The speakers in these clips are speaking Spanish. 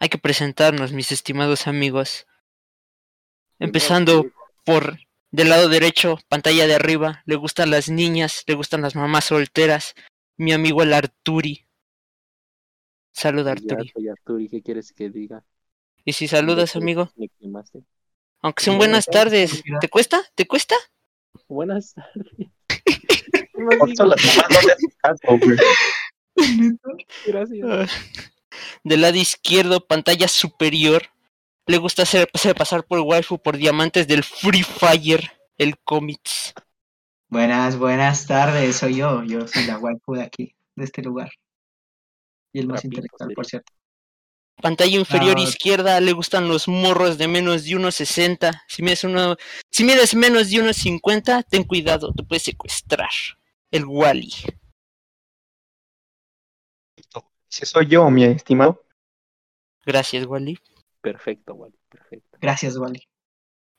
hay que presentarnos, mis estimados amigos. Empezando por del lado derecho, pantalla de arriba, le gustan las niñas, le gustan las mamás solteras. Mi amigo el Arturi. Saluda, Arturi. Ya, Arturi, ¿qué quieres que diga? ¿Y si saludas, amigo? Me quemaste. Aunque sean buenas tardes. ¿Te cuesta? ¿Te cuesta? Buenas tardes. Gracias. Del lado izquierdo, pantalla superior. Le gusta hacer, hacer pasar por waifu por diamantes del Free Fire, el cómics. Buenas, buenas tardes, soy yo. Yo soy la waifu de aquí, de este lugar. Y el más intelectual, por cierto. Pantalla inferior Ah. izquierda, le gustan los morros de menos de 1.60. Si mides, uno, si mides menos de 1.50, ten cuidado, te puedes secuestrar. El Wally. Si soy yo, mi estimado. Gracias, Wally. Perfecto, Wally, perfecto. Gracias, Wally.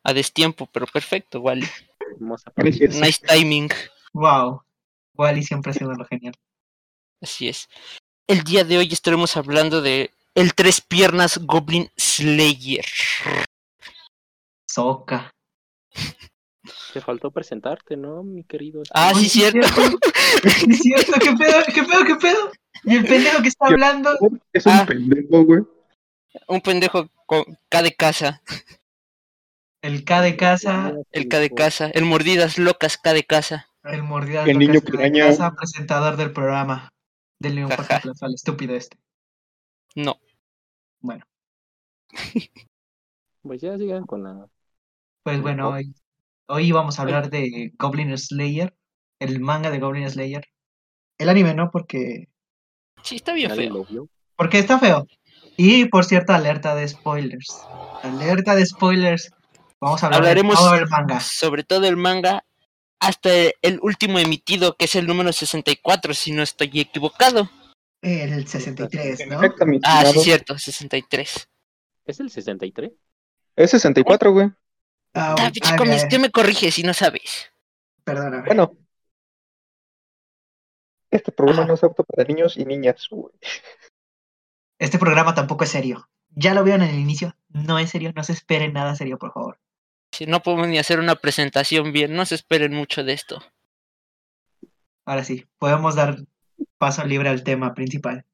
A destiempo, pero perfecto, Wally. Hermosa Gracias. Nice timing. Wow. Wally siempre ha sido lo genial. Así es. El día de hoy estaremos hablando de el tres piernas Goblin Slayer. Soca. Te faltó presentarte, ¿no, mi querido? Ah, sí, cierto. Es cierto, ¿qué pedo? ¿Qué pedo? ¿Qué pedo? Y el pendejo que está hablando. Es un Ah. pendejo, güey. Un pendejo con K de casa. El K de casa. El K de casa. El mordidas locas K de casa. El mordidas El niño locas K de casa, presentador del programa. Del León al estúpido este. No. Bueno, Pues ya sigan con la. pues bueno, hoy, hoy vamos a hablar de Goblin Slayer. El manga de Goblin Slayer. El anime no, porque Sí, está bien feo. Porque está feo. Y por cierto, alerta de spoilers. Alerta de spoilers. Vamos a hablar Hablaremos de todo el manga. sobre todo el manga hasta el último emitido, que es el número 64, si no estoy equivocado. El 63, ¿no? Perfecto, Ah, sí, cierto, 63. ¿Es el 63? Es 64, güey. Ah, Ah, ay, ¿qué me corrige si no sabes? perdóname. Bueno. Este programa no es apto para niños y niñas, güey. Este programa tampoco es serio. Ya lo vieron en el inicio. No es serio. No se esperen nada serio, por favor. Si no podemos ni hacer una presentación bien, no se esperen mucho de esto. Ahora sí, podemos dar paso libre al tema principal.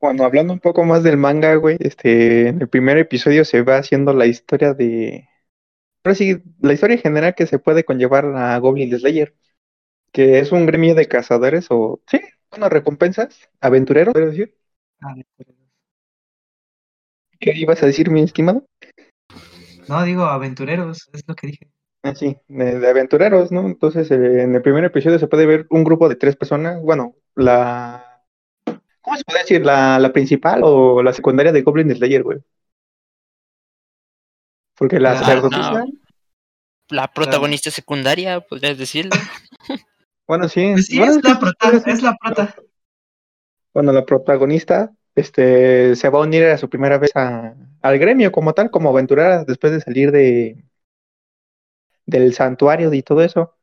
Bueno, hablando un poco más del manga, güey, este, en el primer episodio se va haciendo la historia de... Ahora sí, la historia general que se puede conllevar a Goblin Slayer, que es un gremio de cazadores o, sí, bueno, recompensas, aventureros, quiero decir. ¿Qué ibas a decir, mi estimado? No, digo aventureros, es lo que dije. Ah, sí, de, de aventureros, ¿no? Entonces, eh, en el primer episodio se puede ver un grupo de tres personas, bueno, la... ¿Cómo se puede decir? ¿La, la principal o la secundaria de Goblin Slayer, güey? Porque la La- sacerdotisa... no. La protagonista secundaria, podrías decirlo. Bueno, sí. Pues sí, bueno, es la prota, es la prota. Bueno, la protagonista este, se va a unir a su primera vez a- al gremio como tal, como aventurera, después de salir de del santuario y todo eso.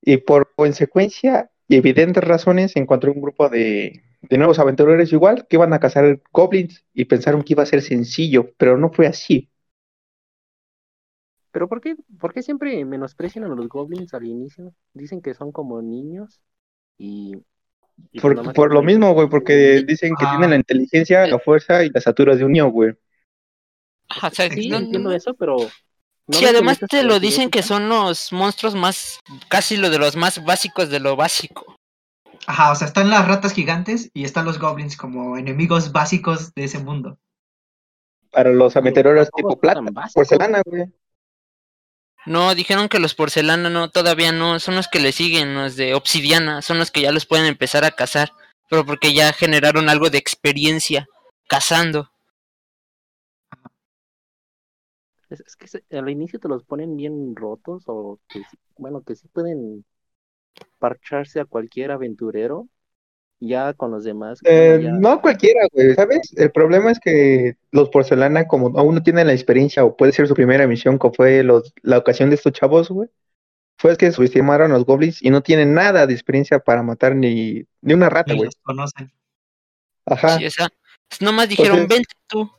Y por consecuencia y evidentes razones encontró un grupo de, de nuevos aventureros igual que iban a cazar goblins y pensaron que iba a ser sencillo, pero no fue así. ¿Pero por qué, por qué siempre menosprecian a los goblins al inicio? Dicen que son como niños y... y pues Por, por lo mismo, güey, porque dicen que Ah. tienen la inteligencia, la fuerza y las aturas de un niño, güey. Ajá, o sea, Sí, no- entiendo eso, pero... ¿no sí, además te lo dicen que son los monstruos más, casi lo de los más básicos de lo básico. Ajá, o sea, están las ratas gigantes y están los goblins como enemigos básicos de ese mundo. Para los tampoco tipo plata, porcelana, güey. No, dijeron que los porcelana no, todavía no, son los que le siguen, los de obsidiana, son los que ya los pueden empezar a cazar, pero porque ya generaron algo de experiencia cazando. Es, que al inicio te los ponen bien rotos o que bueno, que sí pueden parcharse a cualquier aventurero. Ya con los demás. Eh, ya- no cualquiera, güey, ¿sabes? El problema es que los porcelana, como aún no tienen la experiencia o puede ser su primera misión, como fue los, la ocasión de estos chavos, güey, fue que subestimaron a los goblins y no tienen nada de experiencia para matar ni, ni una rata, güey. conocen. Ajá. Sí, esa- Nomás dijeron, Entonces- vente tú.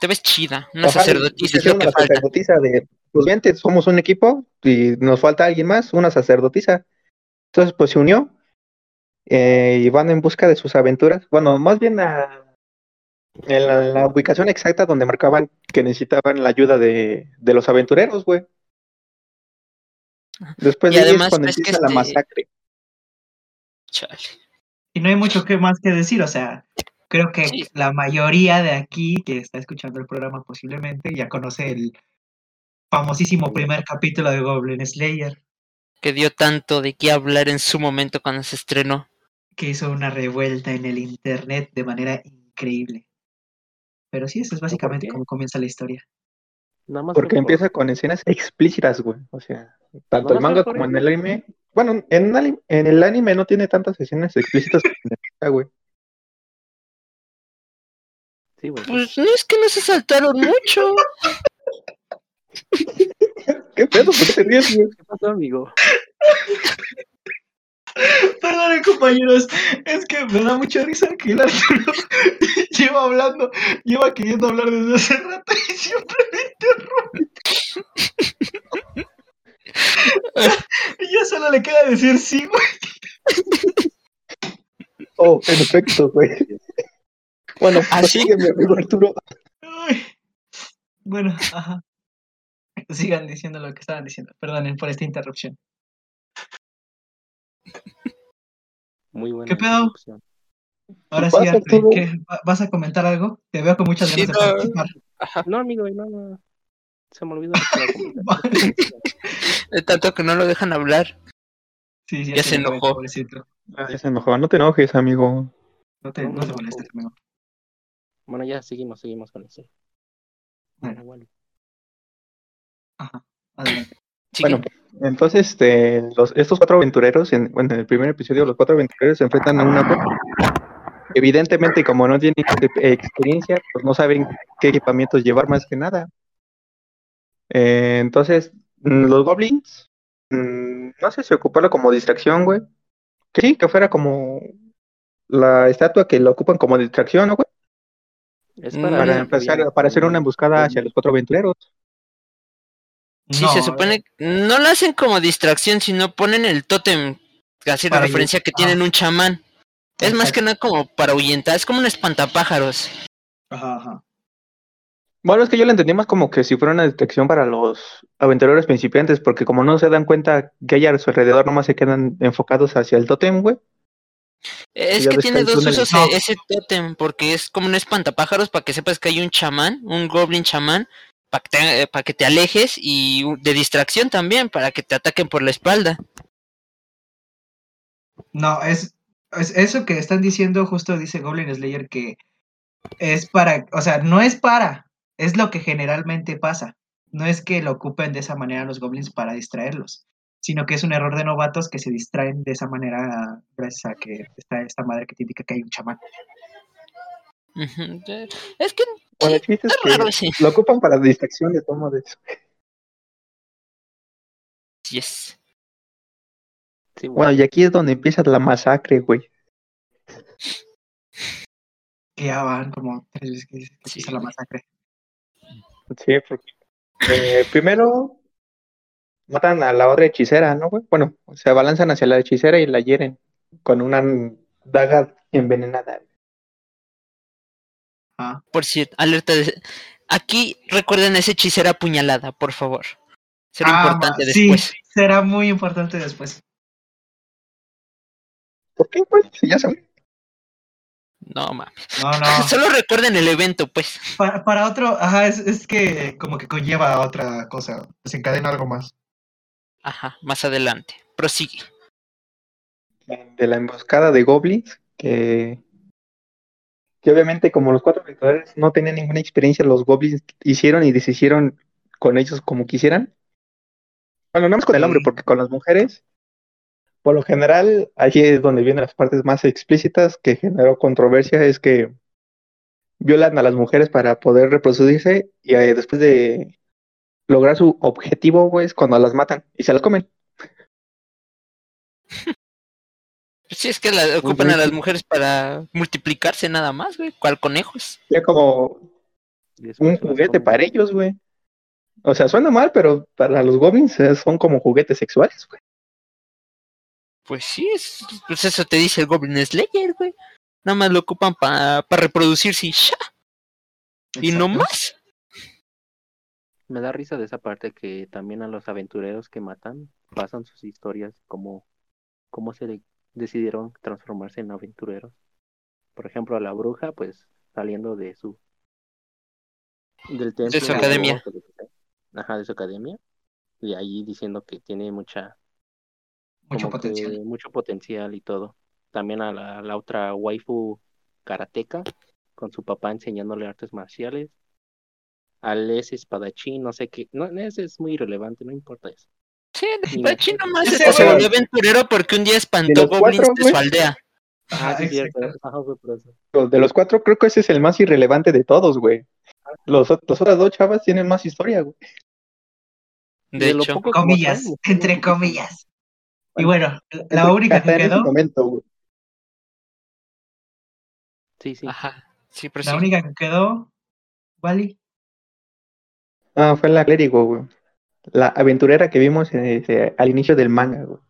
Te ves chida. Una Ajá, sacerdotisa es lo dijeron que a la falta. sacerdotisa de, pues vente, somos un equipo y nos falta alguien más, una sacerdotisa. Entonces, pues se unió eh, y van en busca de sus aventuras. Bueno, más bien a- en la, la ubicación exacta donde marcaban que necesitaban la ayuda de, de los aventureros, güey. Después Y de ahí además, es cuando que empieza la este- masacre. Chale. Y no hay mucho que más que decir, o sea, creo que Sí. la mayoría de aquí que está escuchando el programa posiblemente ya conoce el famosísimo primer capítulo de Goblin Slayer, Que dio tanto de qué hablar en su momento cuando se estrenó. Que hizo una revuelta en el internet de manera increíble. Pero sí, eso es básicamente cómo comienza la historia. Nada más Porque por- empieza con escenas explícitas, güey. O sea, tanto el manga como en el anime. Bueno, en el anime no tiene tantas escenas explícitas como en el manga, güey. Sí, güey. Pues no es que no se saltaron mucho. ¿Qué pedo? ¿Por qué te ríes, güey? ¿Qué pasó, amigo? Perdón, compañeros, es que me da mucha risa que el Arturo lleva hablando, lleva queriendo hablar desde hace rato y siempre me interrumpe. y ya solo le queda decir sí, güey. Oh, en efecto, güey. Bueno, ¿Ah, pues sí? sigue, mi amigo Arturo. Ay. Bueno, ajá. Sigan diciendo lo que estaban diciendo. Perdonen por esta interrupción. Muy buena. ¿Qué pedo? Ahora sí, Arturo, Arturo. ¿qué? ¿Va- ¿vas a comentar algo? Te veo con muchas Sí, ganas de no. participar. No, amigo, no, no. Se me olvidó. De tanto que no lo dejan hablar. Sí, sí, Ya se enojó. pobrecito. Ah, ya se enojó. No te enojes, amigo. No te, No, no no, te no. molestes, amigo. Bueno, ya seguimos, seguimos con eso. Bueno. Bueno. Ajá. Adelante. Bueno, entonces este, los, estos cuatro aventureros, en, bueno, en el primer episodio, los cuatro aventureros se enfrentan a una. Evidentemente, como no tienen experiencia, pues no saben qué equipamientos llevar más que nada. Eh, entonces, mm, los goblins, mm, no sé si ocuparlo como distracción, güey. Que sí, que fuera como la estatua que lo ocupan como distracción, ¿no, güey? Es Para empezar, para hacer una emboscada hacia los cuatro aventureros. Sí, No, se supone que no lo hacen como distracción, sino ponen el tótem, hacer Para referencia que tienen un chamán. Es más que nada como para ahuyentar, es como un espantapájaros. Ajá, ajá. Bueno, es que yo lo entendí más como que si fuera una distracción para los aventureros principiantes, porque como no se dan cuenta que hay a su alrededor, nomás se quedan enfocados hacia el tótem, güey. Es que tiene dos usos No. e- ese tótem, porque es como un espantapájaros para que sepas que hay un chamán, un goblin chamán, para que, te, para que te alejes y de distracción también, para que te ataquen por la espalda. No, es, es eso que están diciendo, justo dice Goblin Slayer que es para, o sea, no es para, es lo que generalmente pasa. No es que lo ocupen de esa manera los goblins para distraerlos, sino que es un error de novatos que se distraen de esa manera gracias a que está esta madre que te indica que hay un chamán. Es que Bueno, el chiste es es que raro ese. lo ocupan para distracción de tomo de eso. Yes. Sí, güey. Bueno, y aquí es donde empieza la masacre, güey. Que ya van como tres veces que, Sí, empieza la masacre. Sí, porque eh, primero matan a la otra hechicera, ¿no, güey? Bueno, se abalanzan hacia la hechicera y la hieren con una daga envenenada. Por cierto, alerta de... Aquí recuerden esa hechicera apuñalada, por favor. Será Ah, importante sí, después. será muy importante después. ¿Por qué, güey? Si ya saben. No, mames. No, no. Solo recuerden el evento, pues. Para, para otro, ajá, es, es que como que conlleva a otra cosa, desencadena algo más. Ajá, más adelante. Prosigue. de la emboscada de goblins, que, que obviamente como los cuatro aventureros no tenían ninguna experiencia, los goblins hicieron y deshicieron con ellos como quisieran. Bueno, no más con el hombre, porque con las mujeres, por lo general, allí es donde vienen las partes más explícitas que generó controversia, es que violan a las mujeres para poder reproducirse y eh, después de lograr su objetivo, pues, cuando las matan y se las comen. Sí, es que la, ocupan a las mujeres para multiplicarse nada más, güey. ¿Cuál conejos? Ya como un juguete para ellos, güey. O sea, suena mal, pero para los goblins eh, son como juguetes sexuales, güey. Pues sí, es, pues eso te dice el Goblin Slayer, güey. Nada más lo ocupan para reproducirse y ya. Y no más. Me da risa de esa parte que también a los aventureros que matan pasan sus historias, como cómo se de- decidieron transformarse en aventureros. Por ejemplo, a la bruja, pues saliendo de su del templo su academia. Ajá, de su academia. Y ahí diciendo que tiene mucha Mucho potencial. mucho potencial y todo. También a la, la otra waifu karateca con su papá enseñándole artes marciales. Al ese espadachín, no sé qué. No, ese es muy irrelevante, no importa eso. Sí, nomás ese se volvió aventurero porque un día espantó goblins de su aldea. Ah, sí, cierto. De los cuatro, creo que ese es el más irrelevante de todos, güey. Los, los otras dos chavas tienen más historia, güey. De lo hecho, Comillas, entre comillas. Y bueno, la única que quedó, momento, güey. Sí, sí. ajá. Sí, pero la sí. única que quedó, Wally. Ah, fue la clérigo, güey. La aventurera que vimos eh, eh, al inicio del manga, güey.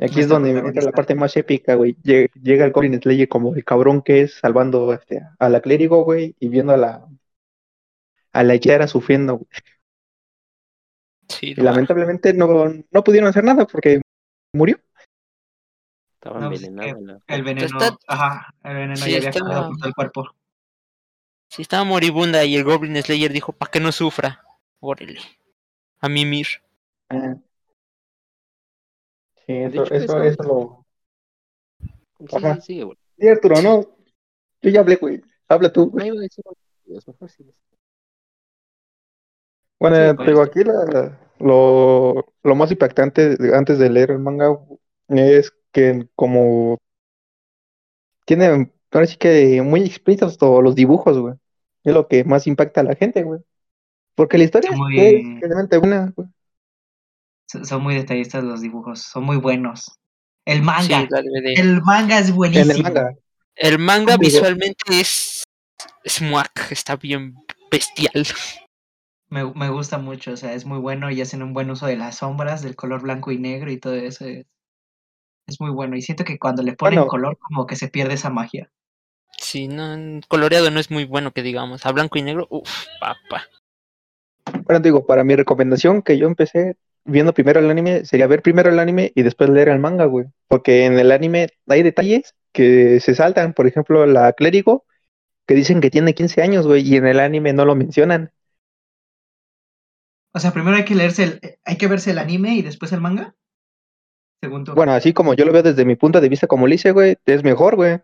Y aquí es donde entra la parte más épica, güey. Lle- Llega el Goblin Slayer como el cabrón que es, salvando este, a la clérigo, güey, y viendo a la a la hechera sufriendo, güey. Sí, Y no, lamentablemente no, no pudieron hacer nada porque murió. Estaba No, pues, envenenada. que en la- El veneno, Está- ajá, el veneno Sí, ya había el cuerpo. sí estaba moribunda y el Goblin Slayer dijo, para que no sufra. Órale. A mimir. Ah. Sí, eso, hecho, eso, eso- eso lo. Sí, Ajá. sí, sí, güey. Sí, Arturo, no. Yo ya hablé, güey. Habla tú, güey. No iba a decir es mejor sí. Bueno, Sí, te pues. digo, aquí la- lo, lo más impactante antes de leer el manga es que como tiene, ahora sí que muy explícitos todos los dibujos, güey. Es lo que más impacta a la gente, güey. Porque la historia Son es muy- realmente buena, güey. Son muy detallistas los dibujos, son muy buenos. El manga, Sí, el manga es En buenísimo. el manga. El manga Digo- visualmente es. Es muac, está bien bestial. Me, me gusta mucho, o sea, es muy bueno y hacen un buen uso de las sombras, del color blanco y negro y todo eso. Es, es muy bueno. Y siento que cuando le ponen Bueno. color, como que se pierde esa magia. Sí, no, coloreado no es muy bueno que digamos. A blanco y negro, uff, papá. Bueno, te digo, para mi recomendación que yo empecé viendo primero el anime, sería ver primero el anime y después leer el manga, güey. Porque en el anime hay detalles que se saltan. Por ejemplo, la clérigo, que dicen que tiene 15 años, güey, y en el anime no lo mencionan. O sea, primero hay que leerse el, hay que verse el anime y después el manga. Según tú. Bueno, así como yo lo veo desde mi punto de vista como lo hice, güey, es mejor, güey.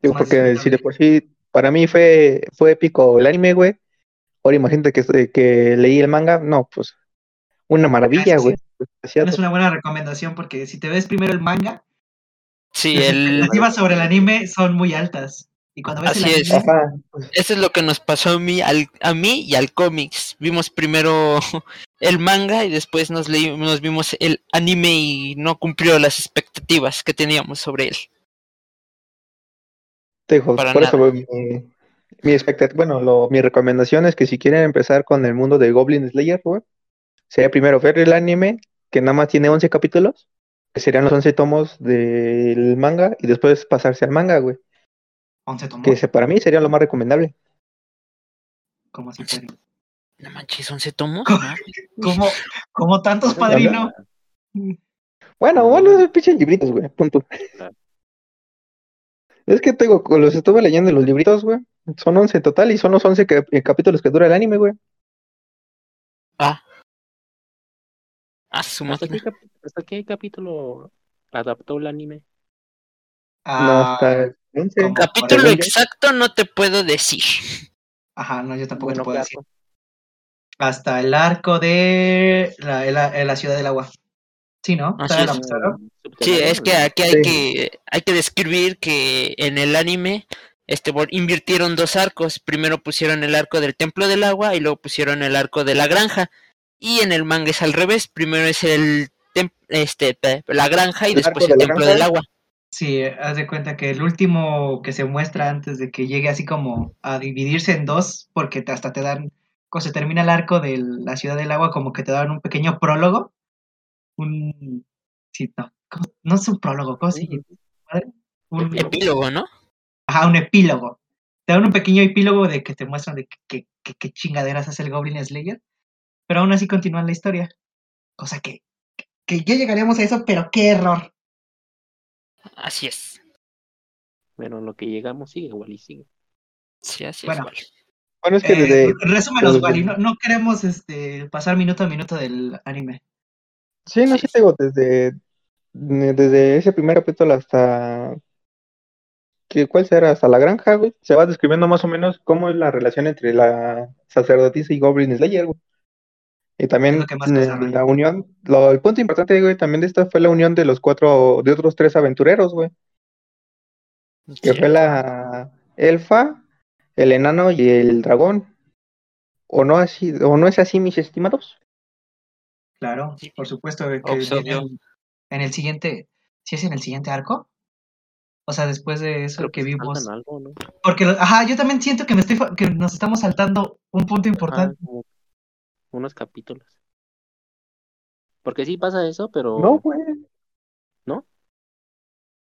Digo, porque si de por sí, para mí fue, fue épico el anime, güey. Ahora imagínate que, que leí el manga, no, pues, una maravilla, Ah, sí. güey. Es una buena recomendación porque si te ves primero el manga, Sí, las el, expectativas sobre el anime son muy altas. Y cuando ves Así el es. anime, Ajá, eso es lo que nos pasó a mí, al, a mí y al cómics. Vimos primero el manga y después nos, leí- nos vimos el anime y no cumplió las expectativas que teníamos sobre él. te digo, para por eso, nada. güey, mi, mi expectat- bueno, lo, mi recomendación es que si quieren empezar con el mundo de Goblin Slayer, güey, sería primero ver el anime, que nada más tiene 11 capítulos, que serían los 11 tomos del manga, y después pasarse al manga, güey. 11 tomos. Que ese para mí sería lo más recomendable. Como si fuera- No manches, 11 tomos. ¿Cómo? Como, tantos padrino. Bueno, No, bueno, pinches libritos, güey, punto. Claro. Es que tengo, los estuve leyendo en los libritos, güey. Son 11 en total y son los 11 que- eh, capítulos que dura el anime, güey. Ah. Ah, su ¿Hasta qué, cap- hasta qué capítulo adaptó el anime? No, Ah, hasta el 11. como- Capítulo exacto no te puedo decir. Ajá, no, yo tampoco Bueno, te puedo claro. decir. Hasta el arco de la, la- la ciudad del agua. Sí, ¿no? Sí, es que aquí hay Sí. que hay que describir que en el anime este invirtieron dos arcos. Primero pusieron el arco del templo del agua y luego pusieron el arco de la granja. Y en el manga es al revés. Primero es el tem- este, la granja y El después arco el templo granja. del agua. Sí, haz de cuenta que el último que se muestra antes de que llegue así como a dividirse en dos, porque te- hasta te dan, cuando se termina el arco de la ciudad del agua, como que te dan un pequeño prólogo. Un. Sí, no. es un prólogo, ¿cómo se llama? Un, Epílogo, ¿no? ajá, un epílogo. Te dan un pequeño epílogo de que te muestran de que, que- que- qué chingaderas hace el Goblin Slayer. Pero aún así continúan la historia. Cosa que, que ya llegaríamos a eso, pero qué error. Así es. Bueno, lo que llegamos sigue igual y sigue. Sí, así Bueno. es. Wally. Bueno, es que Eh, desde, resúmenos, desde- Wally. No, no queremos este, pasar minuto a minuto del anime. Sí, no sí, sé, digo, desde, desde ese primer capítulo hasta, que, ¿cuál será? Hasta la granja, güey, se va describiendo más o menos cómo es la relación entre la sacerdotisa y Goblin Slayer, güey. Y también lo que más eh, desarrolla. la unión, lo- el punto importante, güey, también de esta fue la unión de los cuatro, de otros tres aventureros, güey, que fue la elfa, el enano y el dragón. ¿O no así, o no es así, mis estimados? Claro, Sí. por supuesto. que en el siguiente. ¿Sí es en el siguiente arco? O sea, después de eso Creo que que vimos. algo, ¿no? Porque, ajá, yo también siento que me estoy fa- que nos estamos saltando un punto importante. unos capítulos. Porque sí pasa eso, pero No, güey.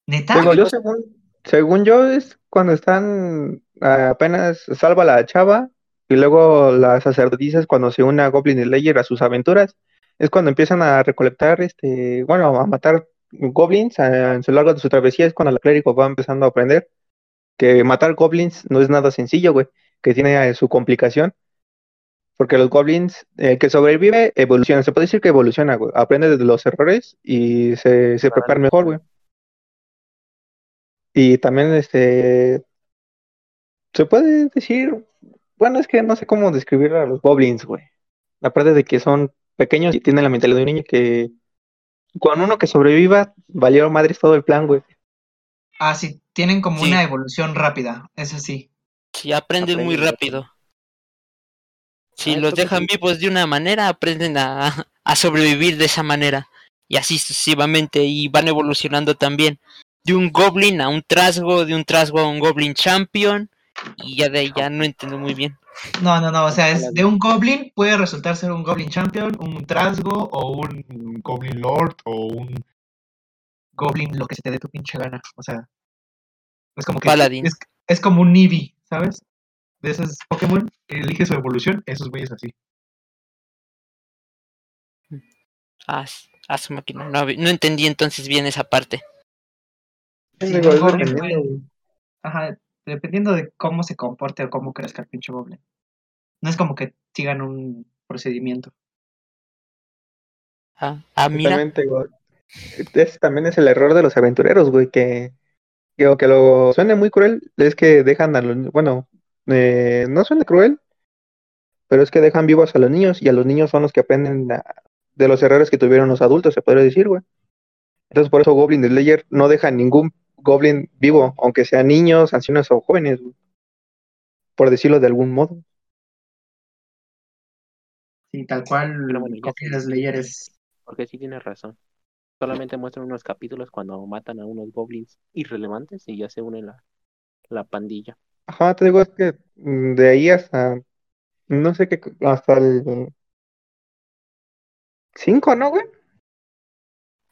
¿Neta? Digo, yo según, según yo es cuando están apenas salva la chava y luego las sacerdotisas cuando se une a Goblin Slayer a sus aventuras es cuando empiezan a recolectar este, bueno, a matar goblins a, a lo largo de su travesía es cuando la clérigo va empezando a aprender que matar goblins no es nada sencillo, güey, que tiene eh, su complicación. Porque los goblins, el que sobrevive, evoluciona. Se puede decir que evoluciona, güey. Aprende de los errores y se, se Para prepara mejor, güey. Y también, este, se puede decir, bueno, es que no sé cómo describir a los goblins, güey. Aparte de que son pequeños y tienen la mentalidad de un niño que con uno que sobreviva, valió madres todo el plan, güey. Ah, sí, tienen como Sí. una evolución rápida, eso sí. Sí, aprenden muy rápido. Si Ah, los que dejan sí. vivos de una manera, aprenden a, a sobrevivir de esa manera. Y así sucesivamente. Y van evolucionando también. De un goblin a un trasgo, de un trasgo a un goblin champion. Y ya de ahí ya no entiendo muy bien. No, no, no, o sea, es de un goblin puede resultar ser un goblin champion, un trasgo o un goblin lord o un goblin lo que se te dé tu pinche gana. O sea, es como que Paladín. es, es como un Eevee, ¿sabes? De esos Pokémon que elige su evolución, esos güeyes así. Ah, ah, su máquina. No, entendí entonces bien esa parte. Sí. Ajá, dependiendo de cómo se comporte o cómo crezca el pinche goblin. No es como que sigan un procedimiento. Ah, ah, mira. Ese también es el error de los aventureros, güey, que, que aunque lo suene muy cruel, es que dejan a los, bueno, eh, no suena cruel, pero es que dejan vivos a los niños y a los niños son los que aprenden a- de los errores que tuvieron los adultos, se podría decir, güey. Entonces por eso Goblin Slayer no deja ningún Goblin vivo, aunque sean niños, ancianos o jóvenes, güey, por decirlo de algún modo. Sí, tal cual sé. Slayer es Porque sí tienes razón. Solamente muestran unos capítulos cuando matan a unos goblins irrelevantes y ya se une la, la pandilla. Ajá, te digo, es que mm, de ahí hasta, no sé qué, hasta el 5, ¿no, güey?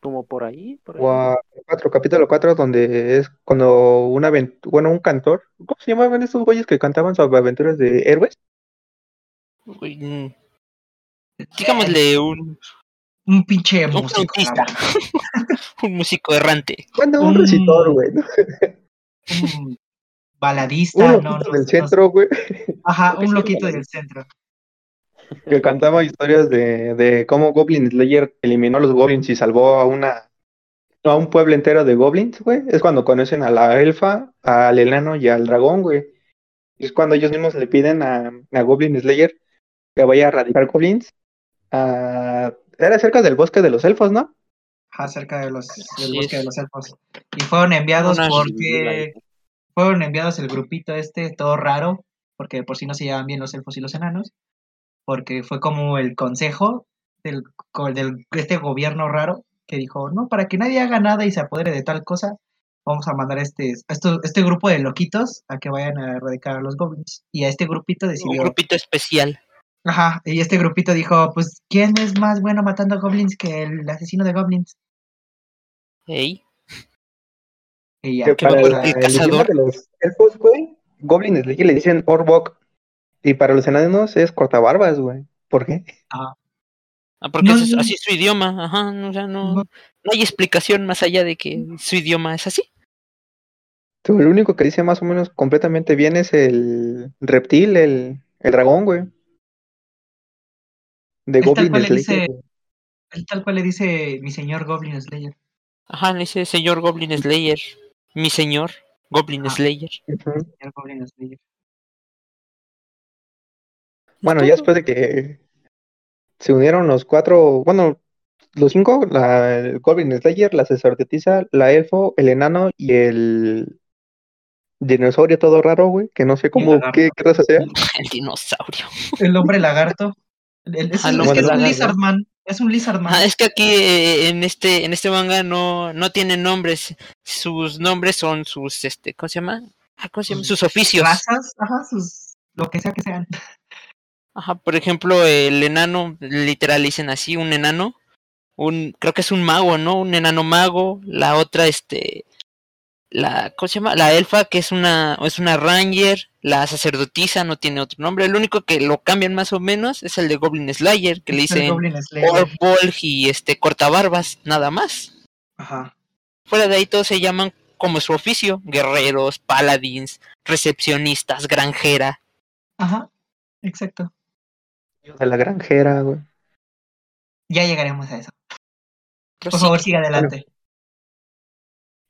Como por ahí, por ahí. O a cuatro, capítulo 4, donde es cuando una aventura, bueno, un cantor, ¿cómo se llamaban estos güeyes que cantaban sobre aventuras de héroes? Uy, mm, Digámosle un, un pinche un músico. un músico errante. Bueno, un Un- recitor, güey, ¿no? Un baladista, Un no, loquito no, del no- centro, güey, Ajá, un loquito del centro. Que cantaba historias de, de cómo Goblin Slayer eliminó a los goblins y salvó a una a un pueblo entero de goblins, güey. Es cuando conocen a la elfa, al enano y al dragón, güey. Es cuando ellos mismos le piden a, a Goblin Slayer que vaya a erradicar goblins. a- Era cerca del bosque de los elfos, ¿no? Ajá, cerca de los, del bosque de los elfos. Y fueron enviados Una- porque fueron enviados el grupito este, todo raro, porque por si no se llevaban bien los elfos y los enanos, porque fue como el consejo del, del este gobierno raro que dijo, no, para que nadie haga nada y se apodere de tal cosa, vamos a mandar a este, a este grupo de loquitos a que vayan a erradicar a los goblins. Y a este grupito Un decidió, grupito especial. ajá, y este grupito dijo, pues, ¿quién es más bueno matando goblins que el asesino de goblins? Ey, Y ya, para el el cazador. de los elfos, güey, Goblin Slayer le dicen Orbok. Y para los enanos es cortabarbas, güey. ¿Por qué? ajá. Ah, porque No, es- no. así es su idioma. Ajá, no, o sea, no, No. no hay explicación más allá de que su idioma es así. Tú, El único que dice más o menos completamente bien es el reptil, el, el dragón, güey. De Goblin cual le Slayer. dice-. Él tal cual le dice mi señor Goblin Slayer. Ajá, le dice señor Goblin Slayer. Mi señor Goblin Ah. Slayer. Ujú. Señor Goblin Slayer. Bueno, ya después de que se unieron los cuatro, bueno, los cinco, la el Goblin Slayer, la sacerdotisa, la elfo, el enano y el dinosaurio todo raro, güey, que no sé cómo, qué, qué raza sea. El dinosaurio. El hombre lagarto. El- es, Ah, el es que hombre es un. Lizardman. Es un Lizardman. Ah, es que aquí eh, en este en este manga no no tienen nombres. Sus nombres son sus este, ¿cómo se llama? Ah, ¿cómo se llama? Sus oficios. razas, ajá, sus lo que sea que sean. Ajá, por ejemplo, el enano, literal dicen así, un enano, un, creo que es un mago, ¿no? Un enano mago, la otra, este, la, ¿cómo se llama? La elfa, que es una, es una ranger, la sacerdotisa no tiene otro nombre, el único que lo cambian más o menos es el de Goblin Slayer, que le dicen. Orbolg y este cortabarbas, nada más. Ajá. Fuera de ahí todos se llaman como su oficio, guerreros, paladins, recepcionistas, granjera. Ajá. Exacto. De la granjera, güey. Ya llegaremos a eso. Por favor, sigue adelante.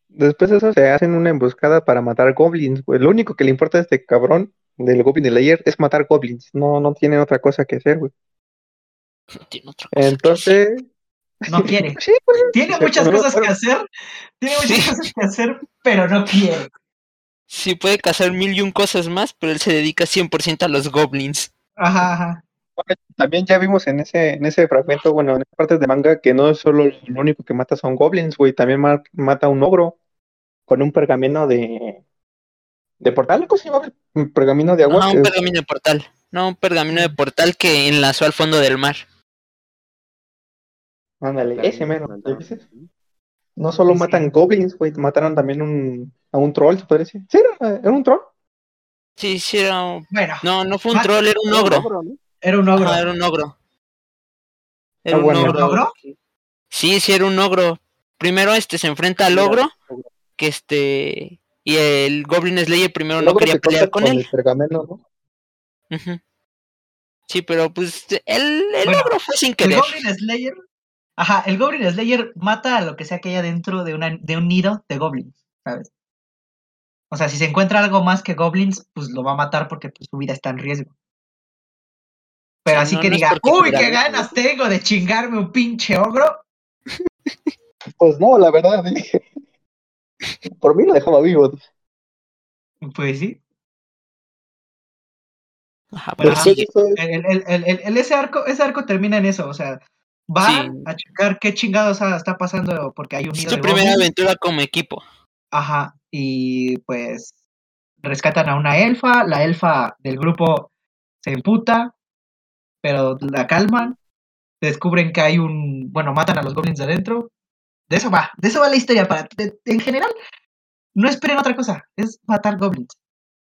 Después de eso se hacen una emboscada para matar goblins, güey. Lo único que le importa a este cabrón del Goblin Slayer es matar goblins. No, no tiene otra cosa que hacer, güey. No tiene otra cosa que hacer. Entonces, No quiere. sí, güey. Tiene muchas cosas que hacer. Tiene muchas Sí. cosas que hacer, pero no quiere. Sí, puede cazar mil y un cosas más, pero él se dedica 100% a los goblins. Ajá, ajá. También ya vimos en ese, en ese fragmento, bueno, en esa parte de manga, que no es solo lo único que mata son goblins, güey, también ma- mata a un ogro con un pergamino de, de portal, ¿cómo se llama? Un pergamino de agua. Ajá, un pergamino de portal. No, un pergamino de portal que enlazó al fondo del mar. Ándale, ese ¿dices? No solo Sí, sí. matan goblins, güey, mataron también un, a un troll, ¿se puede decir? Sí, era, era un troll. Sí, sí, era un- Bueno, No, no fue un troll, era un ogro. Era un ogro. Ajá, era un ogro. Era Ah, un bueno. ogro. ¿Un ogro? Sí, sí, era un ogro. Primero este se enfrenta al ogro, que este... Y el Goblin Slayer primero El no quería pelear con él. el pergamino, ¿no? Ujú. Sí, pero pues el, el Bueno, ogro fue sin El querer. Goblin Slayer. Ajá, el Goblin Slayer mata a lo que sea que haya dentro de, una, de un nido de goblins, ¿sabes? O sea, si se encuentra algo más que goblins, pues lo va a matar porque pues, su vida está en riesgo. Pero Sí, así no, que no diga, uy, qué ganas tengo de chingarme un pinche ogro. Pues no, la verdad, dije. Por mí lo dejaba vivo. Pues sí. Ajá, pero ajá. sí, El, el- el- ese, arco, ese arco termina en eso. O sea, va Sí. a checar qué chingados está pasando porque hay un es tu primera aventura como equipo. Ajá, y pues rescatan a una elfa, la elfa del grupo se emputa, pero la calman, descubren que hay un, bueno, matan a los goblins de adentro. De eso va, de eso va la historia, para, de- en general, no esperen otra cosa, es matar goblins.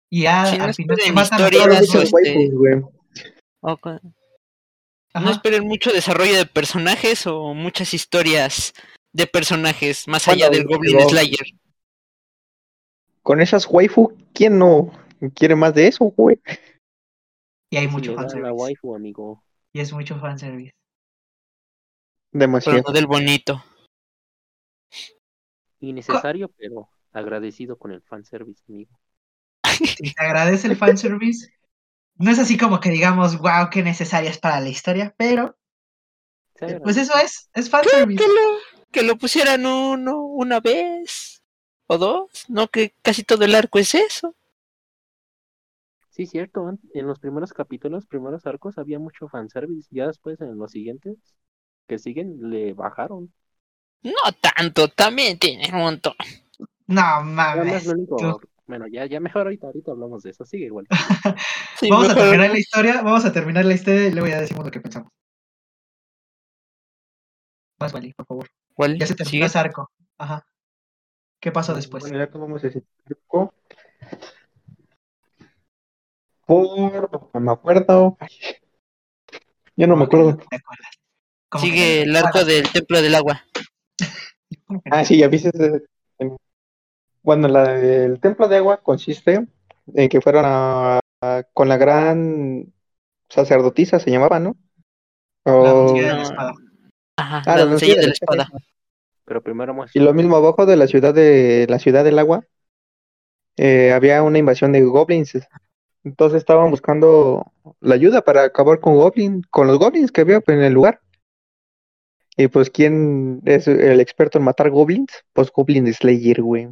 Y ya Sí, no al final se matan historias, este-. No esperen mucho desarrollo de personajes o muchas historias de personajes más allá Bueno, del Goblin pero- Slayer. Con esas waifu, ¿quién no quiere más de eso, güey? Y hay mucho la fanservice. waifu, amigo. Y es mucho fanservice. Pero Demasiado. no del bonito. Innecesario, pero agradecido con el fanservice, amigo. Si te agradece el fanservice, no es así como que digamos, wow, qué necesaria es para la historia, pero Eh, Pues eso es, es fanservice. Que lo, que lo pusieran uno, una vez o dos. No que casi todo el arco es eso. Sí, cierto. En los primeros capítulos, primeros arcos, había mucho fanservice. Ya después, en los siguientes, que siguen le bajaron. No tanto, también tiene un montón. No mames. único-. Bueno, ya, ya mejor ahorita, ahorita hablamos de eso. Sigue igual. Sí, Vamos a terminar la historia, vamos a terminar la historia y luego ya decimos lo que pensamos. Más vale, por favor. ¿Cuál? Ya se terminó ¿Sigue? ese arco. Ajá. ¿Qué pasó después? Bueno, ya tomamos ese. Por. No me acuerdo. Ay, Ya no me ¿Cómo que acuerdo. Sigue el arco del templo del agua. Ah, sí, ya viste. Bueno, la, el templo de agua consiste en que fueron a, a- con la gran sacerdotisa, se llamaba, ¿no? La doncella de la espada. Ajá, Ah, la doncella de la espada. Pero primero Y muestra. lo mismo abajo de la ciudad de la ciudad del agua eh, había una invasión de goblins. Entonces estaban buscando la ayuda para acabar con goblin, con los goblins que había en el lugar. Y pues quién es el experto en matar goblins? Pues Goblin Slayer, güey.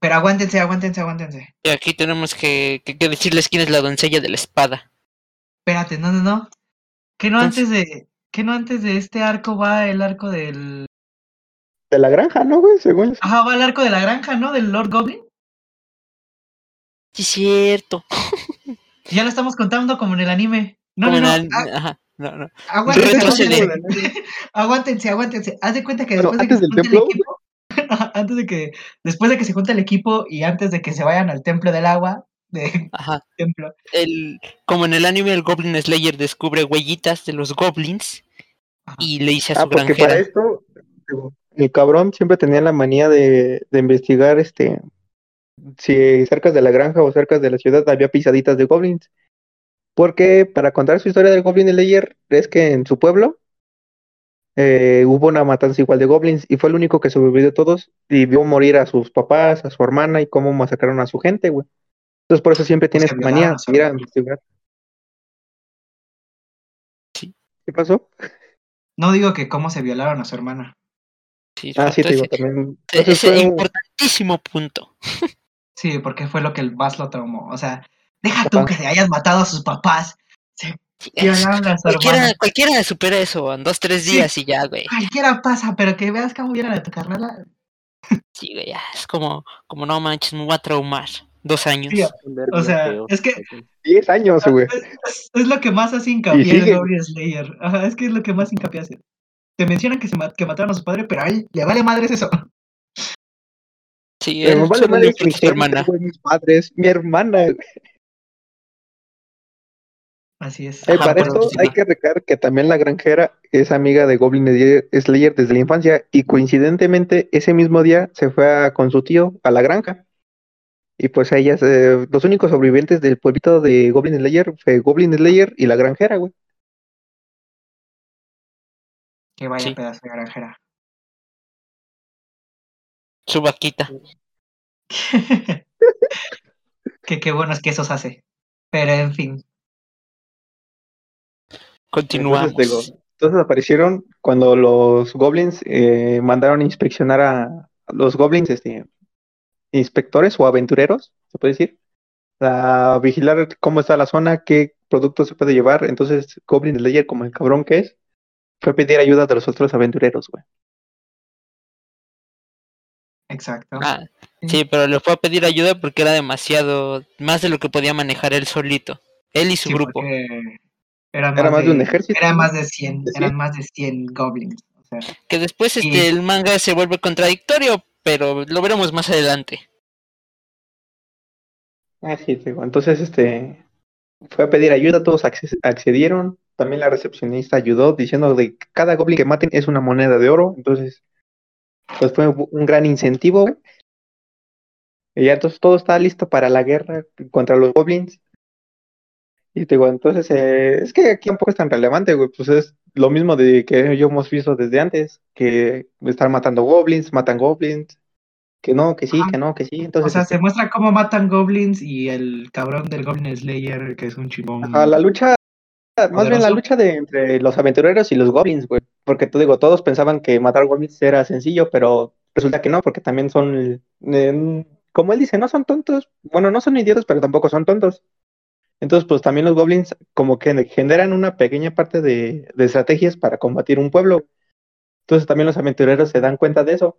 Pero aguántense, aguántense, aguántense. Y aquí tenemos que, que- que decirles quién es la doncella de la espada. Espérate, no, no, no. ¿Que no Entonces- antes de, que no antes de este arco va el arco del. De la granja, ¿no, güey? Según eso. Ajá, va el arco de la granja, ¿no? Del Lord Goblin. Sí, cierto. Ya lo estamos contando como en el anime. No, Como no, no. ah, Ajá, no, no. aguántense, aguántense, aguántense, aguántense. Haz de cuenta que Bueno, después de que del junte el templo. equipo, antes de que, después de que se junte el equipo y antes de que se vayan al templo del agua, de Ajá. templo. El, como en el anime, el Goblin Slayer descubre huellitas de los goblins Ajá. y le dice a Ah, su porque granjera. para esto, el cabrón siempre tenía la manía de, de investigar este si cerca de la granja o cerca de la ciudad había pisaditas de goblins. Porque para contar su historia del Goblin Slayer es que en su pueblo eh, hubo una matanza igual de goblins y fue el único que sobrevivió de todos y vio morir a sus papás, a su hermana y cómo masacraron a su gente, güey. Entonces por eso siempre tiene sea, esa violaron manía a de ir a hermana. investigar. Sí. ¿Qué pasó? No digo que cómo se violaron a su hermana. Sí, Ah, sí, te digo, también. ese- entonces ese fue importantísimo punto. Sí, porque fue lo que el más lo traumó. O sea, deja tú que se hayas matado a sus papás. Se cualquiera, cualquiera supera eso en dos, tres Sí. días y ya, güey. Cualquiera pasa, pero que veas cómo vieron a tu carnala. Sí, güey, ya. Es como, como no manches, me voy a traumar. Dos años. Sí, O sea, es que- 10 años, güey. Es, es lo que más hace hincapié el. Goblin Slayer. Ajá, es que es lo que más hincapié hace. Te mencionan que, se ma- que mataron a su padre, pero a él le vale madres eso. Sí, él vale solo le mi importa su gente, hermana. güey, mis padres, mi hermana. güey. Así es. Eh, Ajá, para esto sí, hay que recalcar que también la granjera es amiga de Goblin Slayer desde la infancia y coincidentemente ese mismo día se fue a- con su tío a la granja. Y pues ellas, eh, los únicos sobrevivientes del pueblito de Goblin Slayer fue Goblin Slayer y la granjera, güey. Que vaya Sí. pedazo de granjera. Su vaquita. que qué buenos quesos hace. Pero en fin. Continuamos. Entonces, digo, entonces aparecieron cuando los goblins eh, mandaron a inspeccionar a, a los goblins, este, inspectores o aventureros, se puede decir, a vigilar cómo está la zona, qué productos se puede llevar. Entonces, Goblin Slayer, como el cabrón que es, fue a pedir ayuda de los otros aventureros, güey. Exacto. Ah, sí, pero le fue a pedir ayuda porque era demasiado, más de lo que podía manejar él solito. Él y su Sí, grupo. Era más de un ejército, Eran ¿no? más de 100, ¿De eran 100? más de 100 goblins. O sea, Que después Sí. este el manga se vuelve contradictorio, pero lo veremos más adelante. Ah, sí, te digo. Entonces, este, fue a pedir ayuda, todos acce- accedieron. También la recepcionista ayudó diciendo de que cada goblin que maten es una moneda de oro. Entonces, pues fue un gran incentivo, güey. Y ya entonces todo está listo para la guerra contra los goblins. Y te digo, entonces, eh, es que aquí tampoco es tan relevante, güey. Pues es lo mismo de que yo hemos visto desde antes, que están matando goblins, matan goblins, que no, que sí, que no, que sí. o Entonces, sea, este, se muestra cómo matan goblins y el cabrón del Goblin Slayer, que es un chimón. Ajá, la lucha, más bien la lucha de entre los aventureros y los goblins, güey. Porque te digo, todos pensaban que matar goblins era sencillo, pero resulta que no, porque también son, eh, como él dice, no son tontos. Bueno, no son idiotas, pero tampoco son tontos. Entonces, pues también los goblins como que generan una pequeña parte de, de estrategias para combatir un pueblo. Entonces también los aventureros se dan cuenta de eso,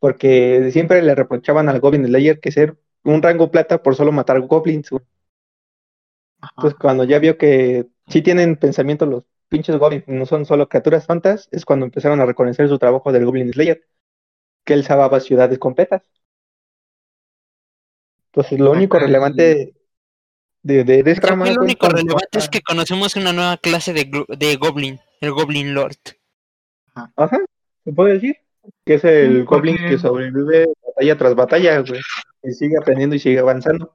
porque siempre le reprochaban al Goblin Slayer que ser un rango plata por solo matar goblins. Pues cuando ya vio que sí tienen pensamiento los pinches goblins, no son solo criaturas tontas, es cuando empezaron a reconocer su trabajo del Goblin Slayer, que él salvaba ciudades completas. Entonces lo único relevante de, de, de esta trama, lo güey, único cuando relevante es que conocemos una nueva clase de, de Goblin, el Goblin Lord. Ajá, se puede decir que es el Sí, Goblin porque- que sobrevive batalla tras batalla, güey, y sigue aprendiendo y sigue avanzando.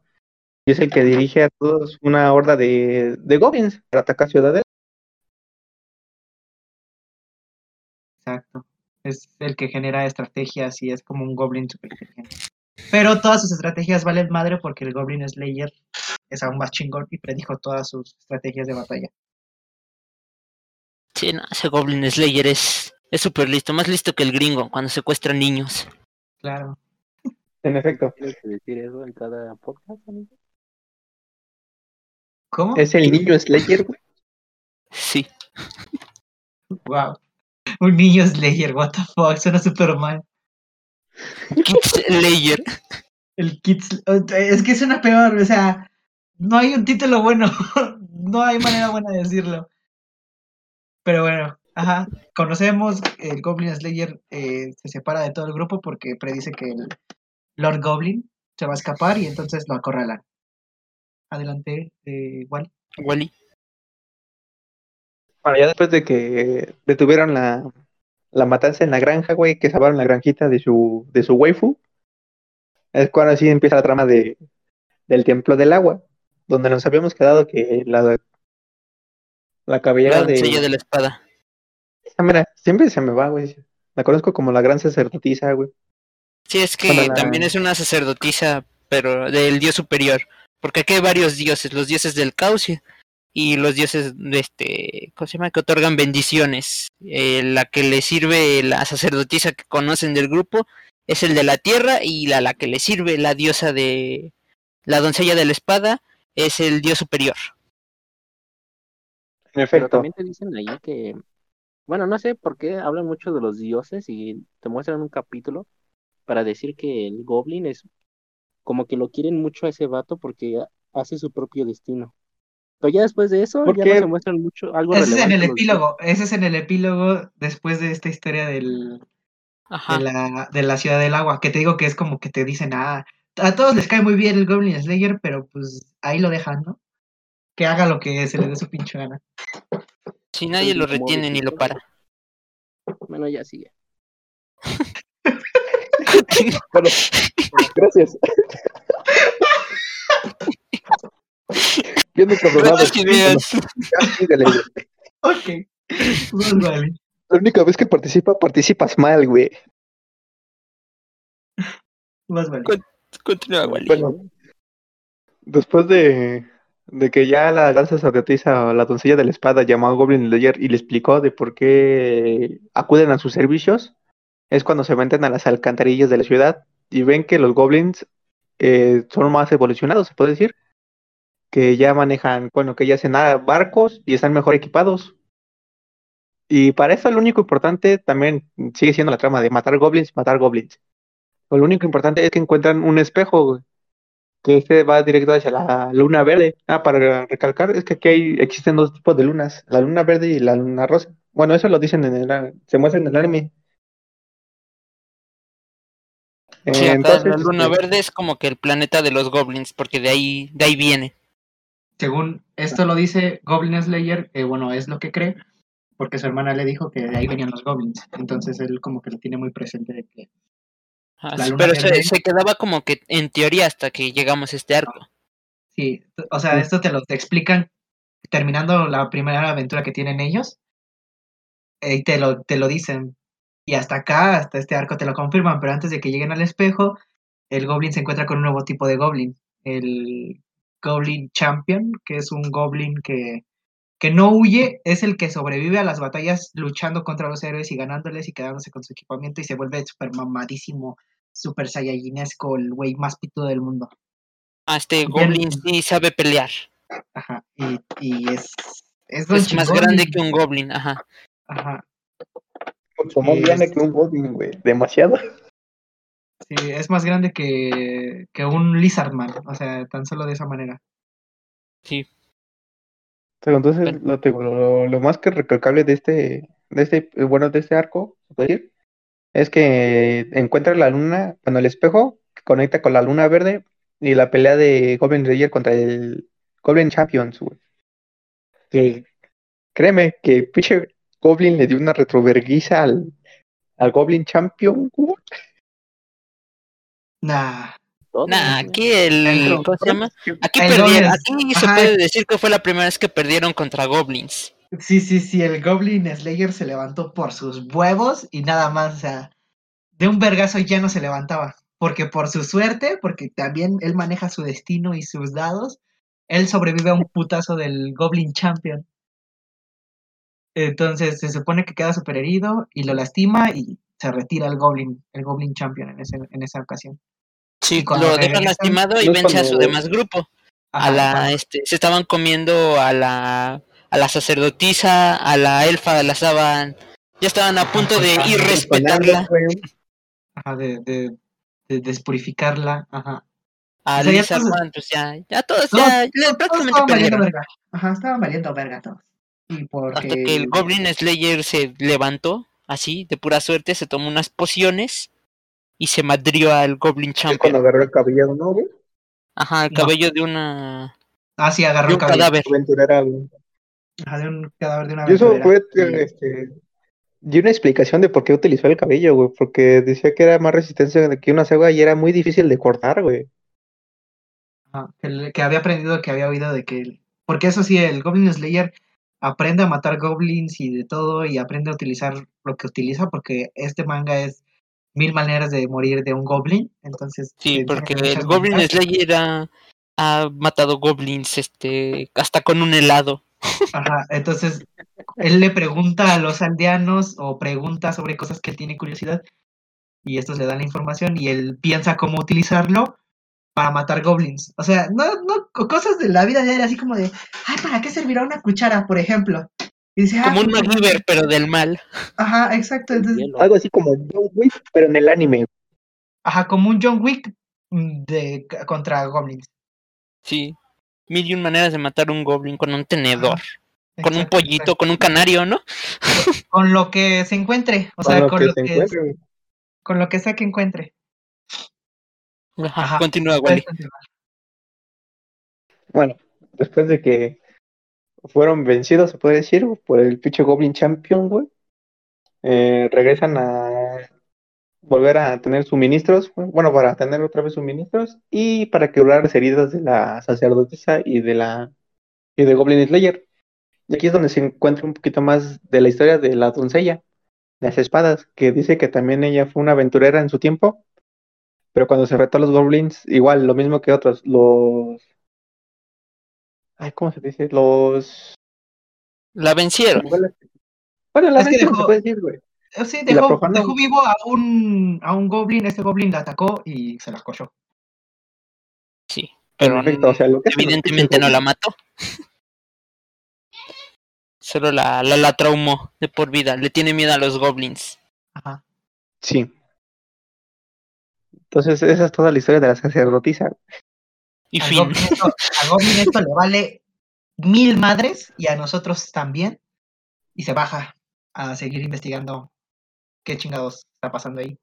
Y es el que dirige a todos una horda de, de goblins para atacar ciudades. Exacto. Es el que genera estrategias y es como un goblin super inteligente. Pero todas sus estrategias valen madre porque el Goblin Slayer es aún más chingón y predijo todas sus estrategias de batalla. Sí, no, ese Goblin Slayer es es súper listo, más listo que el gringo cuando secuestra niños. Claro. En efecto, ¿Tienes que decir eso en cada podcast, amigo? ¿Cómo? es el niño Slayer, güey. Sí. Wow. Un niño Slayer, what the fuck, suena súper mal. Kid Slayer. El Kids. Es que suena peor, o sea, no hay un título bueno. no hay manera buena de decirlo. Pero bueno, ajá. Conocemos, el Goblin Slayer eh, se separa de todo el grupo porque predice que el Lord Goblin se va a escapar y entonces lo acorralan. Adelante, eh, Wally. Wally. Bueno, ya después de que detuvieron la, la matanza en la granja, güey, que salvaron la granjita de su, de su waifu, es cuando así empieza la trama de, del Templo del Agua, donde nos habíamos quedado que la, la La cabellera de... doncella de la espada. Ah, mira, siempre se me va, güey. La conozco como la gran sacerdotisa, güey. Sí, es que la- también es una sacerdotisa, pero del dios superior. Porque aquí hay varios dioses, los dioses del caos y- los dioses de este, ¿cómo se llama? Que otorgan bendiciones. Eh, la que le sirve la sacerdotisa que conocen del grupo es el de la tierra y la, la que le sirve la diosa de la doncella de la espada es el dios superior. En Pero también te dicen ahí que, bueno, no sé por qué hablan mucho de los dioses y te muestran un capítulo para decir que el Goblin es como que lo quieren mucho a ese vato porque hace su propio destino. Pero ya después de eso, ¿Por ya no se muestran mucho algo Ese es en el los epílogo. Ese es en el epílogo después de esta historia del, Ajá. de la, de la ciudad del agua, que te digo que es como que te dicen, ah, a todos les cae muy bien el Goblin Slayer, pero pues ahí lo dejan, ¿no? Que haga lo que se le dé su pinche gana. Si nadie lo retiene ni lo para. Bueno, ya sigue. Bueno, gracias. Güey. Ok. Pues vale. La única vez que participa, participas mal, güey. Más vale. Continúa, Wally. Bueno, después de, de que ya la gran sacerdotisa o la doncella de la espada llamó a Goblin Slayer y le explicó de por qué acuden a sus servicios, es cuando se meten a las alcantarillas de la ciudad y ven que los goblins eh, son más evolucionados, se puede decir, que ya manejan, bueno, que ya hacen barcos y están mejor equipados. Y para eso lo único importante también sigue siendo la trama de matar goblins, matar goblins. Lo único importante es que encuentran un espejo, que este va directo hacia la luna verde. Ah, para recalcar, es que aquí hay, existen dos tipos de lunas, la luna verde y la luna rosa. Bueno, eso lo dicen en el, se muestra en el anime. Sí, entonces, la luna este, verde es como que el planeta de los goblins, porque de ahí, de ahí viene. Según esto lo dice Goblin Slayer, eh, bueno, es lo que cree, porque su hermana le dijo que de ahí venían los goblins. Entonces él como que lo tiene muy presente de que Ah, sí, pero se, quedaba como que en teoría hasta que llegamos a este arco. Sí, o sea, esto te lo te explican terminando la primera aventura que tienen ellos. eh, Y te lo, te lo dicen. Y hasta acá, hasta este arco te lo confirman, pero antes de que lleguen al espejo, el Goblin se encuentra con un nuevo tipo de Goblin. El Goblin Champion, que es un Goblin que, que no huye, es el que sobrevive a las batallas luchando contra los héroes y ganándoles y quedándose con su equipamiento y se vuelve super mamadísimo, super saiyajinesco, el güey más pitudo del mundo. Ah, este goblin sí sabe pelear. Y, y es. Es, más grande que un goblin, ajá. Ajá. Sí, grande que un Goblin, güey. Demasiado. Sí, es más grande que, que un Lizardman. O sea, tan solo de esa manera. Sí. Pero entonces, lo, te- lo, lo más que recalcable de este, de este, eh, bueno, de este arco, decir, es que encuentra la luna, bueno, el espejo que conecta con la luna verde y la pelea de Goblin Slayer contra el Goblin Champions, güey. Que, créeme que pinche Goblin le dio una retroverguiza al, al Goblin Champion, güey. Nah. Nah, aquí el. El- ¿Cómo se llama? Aquí perdieron. Goblin- Aquí se puede decir que fue la primera vez que perdieron contra goblins. Sí, sí, sí, el Goblin Slayer se levantó por sus huevos y nada más, o sea, de un vergazo ya no se levantaba, porque por su suerte, porque también él maneja su destino y sus dados, él sobrevive a un putazo del Goblin Champion. Entonces se supone que queda súper herido y lo lastima y se retira el Goblin, el Goblin Champion en, ese, en esa ocasión. Sí, lo dejan regresan- lastimado y no vence a su demás grupo. Ajá, a la, este, se estaban comiendo a la, a la sacerdotisa, a la elfa, la estaban, ya estaban a punto de Ajá, irrespetarla, ajá, de, de- de despurificarla, ajá. a o sea, ya pues ya, ya todos, ya, ya Todos prácticamente estaban verga. Ajá, estaban valiendo verga todos. Y porque... Hasta que el Goblin Slayer se levantó, así, de pura suerte, se tomó unas pociones y se madrió al Goblin Es cuando Champion. agarró el cabello, ¿no, güey? Ajá, el No. cabello de una... Ah, sí, agarró de el un cabello. cadáver. Aventurera, güey. Ajá, de un cadáver de una Y eso fue, este, dio una explicación de por qué utilizó el cabello, güey, porque decía que era más resistencia que una ceba y era muy difícil de cortar, güey. que, le- que había aprendido, que había oído de que... el- Porque eso sí, el Goblin Slayer aprende a matar goblins y de todo y aprende a utilizar lo que utiliza porque este manga es mil maneras de morir de un goblin. Entonces... Sí, porque el Goblin maneras. Slayer ha, ha matado goblins, este, hasta con un helado. Ajá, entonces él le pregunta a los aldeanos o pregunta sobre cosas que él tiene curiosidad y estos le dan la información y él piensa cómo utilizarlo para matar goblins. O sea, no, no, co- cosas de la vida diaria, así como de, ay, ¿para qué servirá una cuchara, por ejemplo? Y dice, ah, Como un pues, MacGyver, pero del mal. Ajá, exacto. Entonces. Algo así como John Wick, pero en el anime. ajá, como un John Wick de contra goblins. Sí. Mil y un maneras de matar un goblin con un tenedor, con un pollito, exacto. con un canario, ¿no? Con lo que se encuentre, o Con sea, lo con que lo se que, encuentre, con lo que sea que encuentre. Ajá. Continúa, Wally. Bueno, después de que fueron vencidos, se puede decir, por el pinche Goblin Champion, güey, eh, regresan a volver a tener suministros, bueno, para tener otra vez suministros y para curar las heridas de la sacerdotisa y de la y de Goblin Slayer. Y aquí es donde se encuentra un poquito más de la historia de la doncella, de las espadas, que dice que también ella fue una aventurera en su tiempo, pero cuando se retó a los goblins, igual, lo mismo que otros, los... Ay, ¿cómo se dice? Los... La vencieron. Bueno, la Es ¿cómo dejó- se puede decir, güey? Sí, dejó, dejó vivo a un, a un goblin, este goblin la atacó y se la cochó. Sí. Pero Perfecto, o sea, lo que hacen los evidentemente no la mató. Solo la, la, la traumó de por vida. Le tiene miedo a los goblins. Ajá. Sí. Entonces, esa es toda la historia de la sacerdotisa. Y fin. al goblin esto le vale mil madres y a nosotros también. Y se baja a seguir investigando qué chingados está pasando ahí.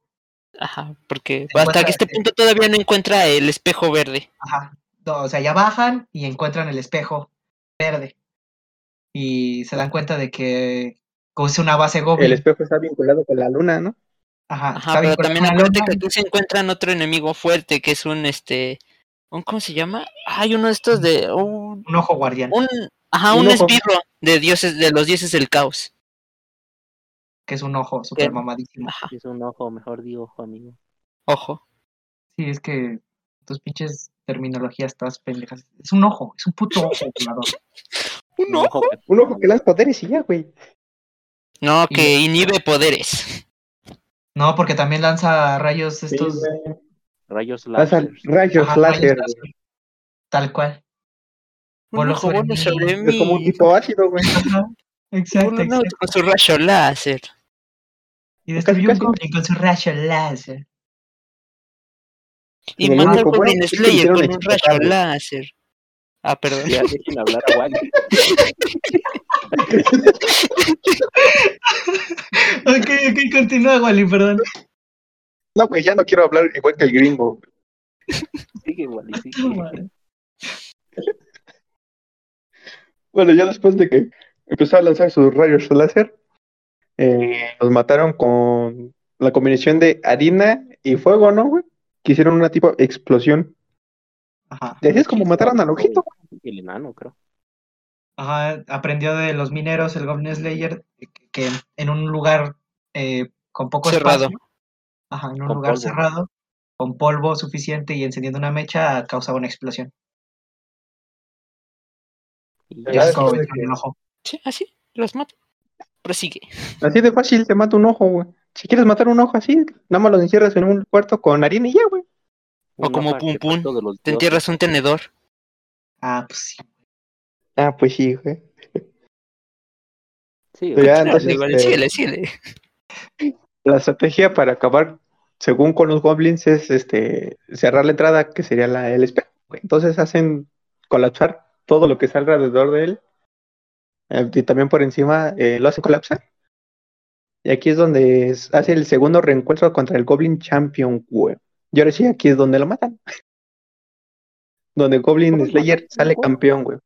Ajá, porque Se hasta que este este- punto todavía no encuentra el espejo verde. Ajá. No, O sea, ya bajan y encuentran el espejo verde. Y se dan cuenta de que es una base goblin. El espejo está vinculado con la luna, ¿no? Ajá, Ajá, pero también acuérdate que aquí se encuentran otro enemigo fuerte, que es un este. Un, ¿Cómo se llama? Hay uno de estos de. Un, Un ojo guardián, un- ajá, Un esbirro de dioses, de los dioses del caos. que es un ojo súper Bien. mamadísimo. Ajá, Es un ojo, mejor digo ojo, amigo. ojo. Sí, es que tus pinches terminologías todas pendejas. Es un ojo, es un puto ojo. Un ojo. que- Un ojo que lanza poderes y ya, güey. No, Y- que inhibe poderes. No, porque también lanza rayos estos. Rayos láser. rayos ajá, rayos láser. Tal cual. Un Voló ojo sobre voló mí. sobre Es mí. como un tipo ácido, güey. Exacto, con su rayo láser. Y destruyó un casi. goblin con su rayo láser. Y Y el mató al Goblin Slayer con un rayo láser. Ah, perdón. Ya dejen hablar a Wally. Ok, ok, continúa, Wally, perdón. No, güey, ya no quiero hablar igual que el gringo. Sigue, Wally, sigue. Bueno, ya después de que empezó a lanzar sus rayos láser, eh, los mataron con la combinación de harina y fuego, ¿no, güey? Que hicieron una tipo explosión. Ajá, Y así es como mataron al ojito. El enano, creo. ajá, aprendió de los mineros el Goblin Slayer que en un lugar eh, con poco Cerrado. espacio, ajá, en un Con lugar polvo. cerrado, con polvo suficiente y encendiendo una mecha causaba una explosión. Y Ya es como de venció que- el ojo. Sí, así, los mato. Prosigue. Así de fácil te mata un ojo, güey. Si quieres matar un ojo así, nada más lo encierras en un cuarto con harina y ya, güey. O como Pum Pum, Te entierras un tenedor. Ah, pues sí. Ah, pues sí, güey. Sí, Pero ya, güey. entonces, Igual, eh, síguele, síguele. La estrategia para acabar, según con los goblins, es este cerrar la entrada, que sería la, el espejo. güey. Entonces hacen colapsar todo lo que está alrededor de él. eh, y también por encima eh, lo hacen colapsar. Y aquí es donde es- hace el segundo reencuentro contra el Goblin Champion, güey. Y ahora sí, aquí es donde lo matan. Donde Goblin ¿Cómo lo Slayer sale campeón, güey.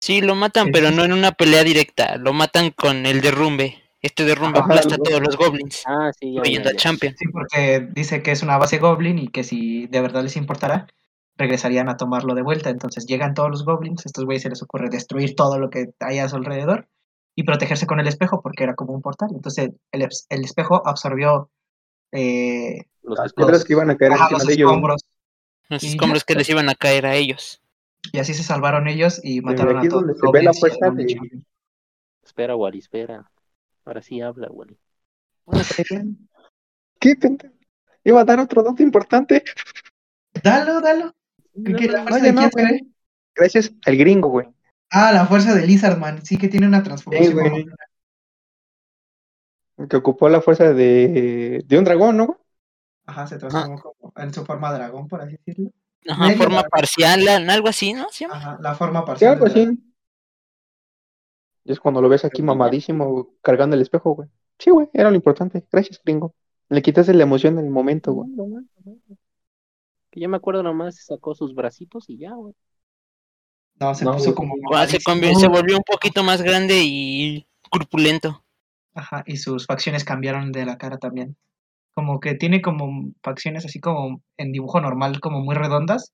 Sí, lo matan, Sí, pero no en una pelea directa. Lo matan con el derrumbe. Este derrumbe Ajá, aplasta a todos los goblins, Ah, sí, ya, al. Champion. Sí, porque dice que es una base Goblin y que si de verdad les importara, regresarían a tomarlo de vuelta. Entonces llegan todos los Goblins, a estos güeyes se les ocurre destruir todo lo que hay a su alrededor y protegerse con el espejo porque era como un portal. Entonces el, es- el espejo absorbió eh, Los Las piedras que iban a caer encima los de ellos. escombros Los Y escombros que les iban a caer a ellos. y así se salvaron ellos y mataron aquí a todos donde los se ve la de... Espera, Wally, espera. Ahora sí habla, Wally. ¿Qué pendejo? Iba a dar otro dato importante. Dalo, dalo. ¿Qué- qué- la No, fuerza ya de no, quién? Gracias al gringo, güey. Ah, la fuerza de Lizardman. Sí que tiene una transformación. Que ocupó la fuerza de, de un dragón, ¿no? Ajá, se transformó como en su forma dragón, por así decirlo. Ajá, Medio forma dragón. parcial, algo así, ¿no? ¿Se llama? Ajá, la forma Sí, parcial. algo dragón. así. Y es cuando lo ves aquí mamadísimo cargando el espejo, güey. Sí, güey, era lo importante. Gracias, gringo. Le quitaste la emoción en el momento, güey. Que yo me acuerdo nomás, sacó sus bracitos y ya, güey. No, se No, puso güey. como. Cuando se, mamadísimo. convi- se volvió un poquito más grande y corpulento. Ajá, y sus facciones cambiaron de la cara también. Como que tiene como facciones así como en dibujo normal, como muy redondas.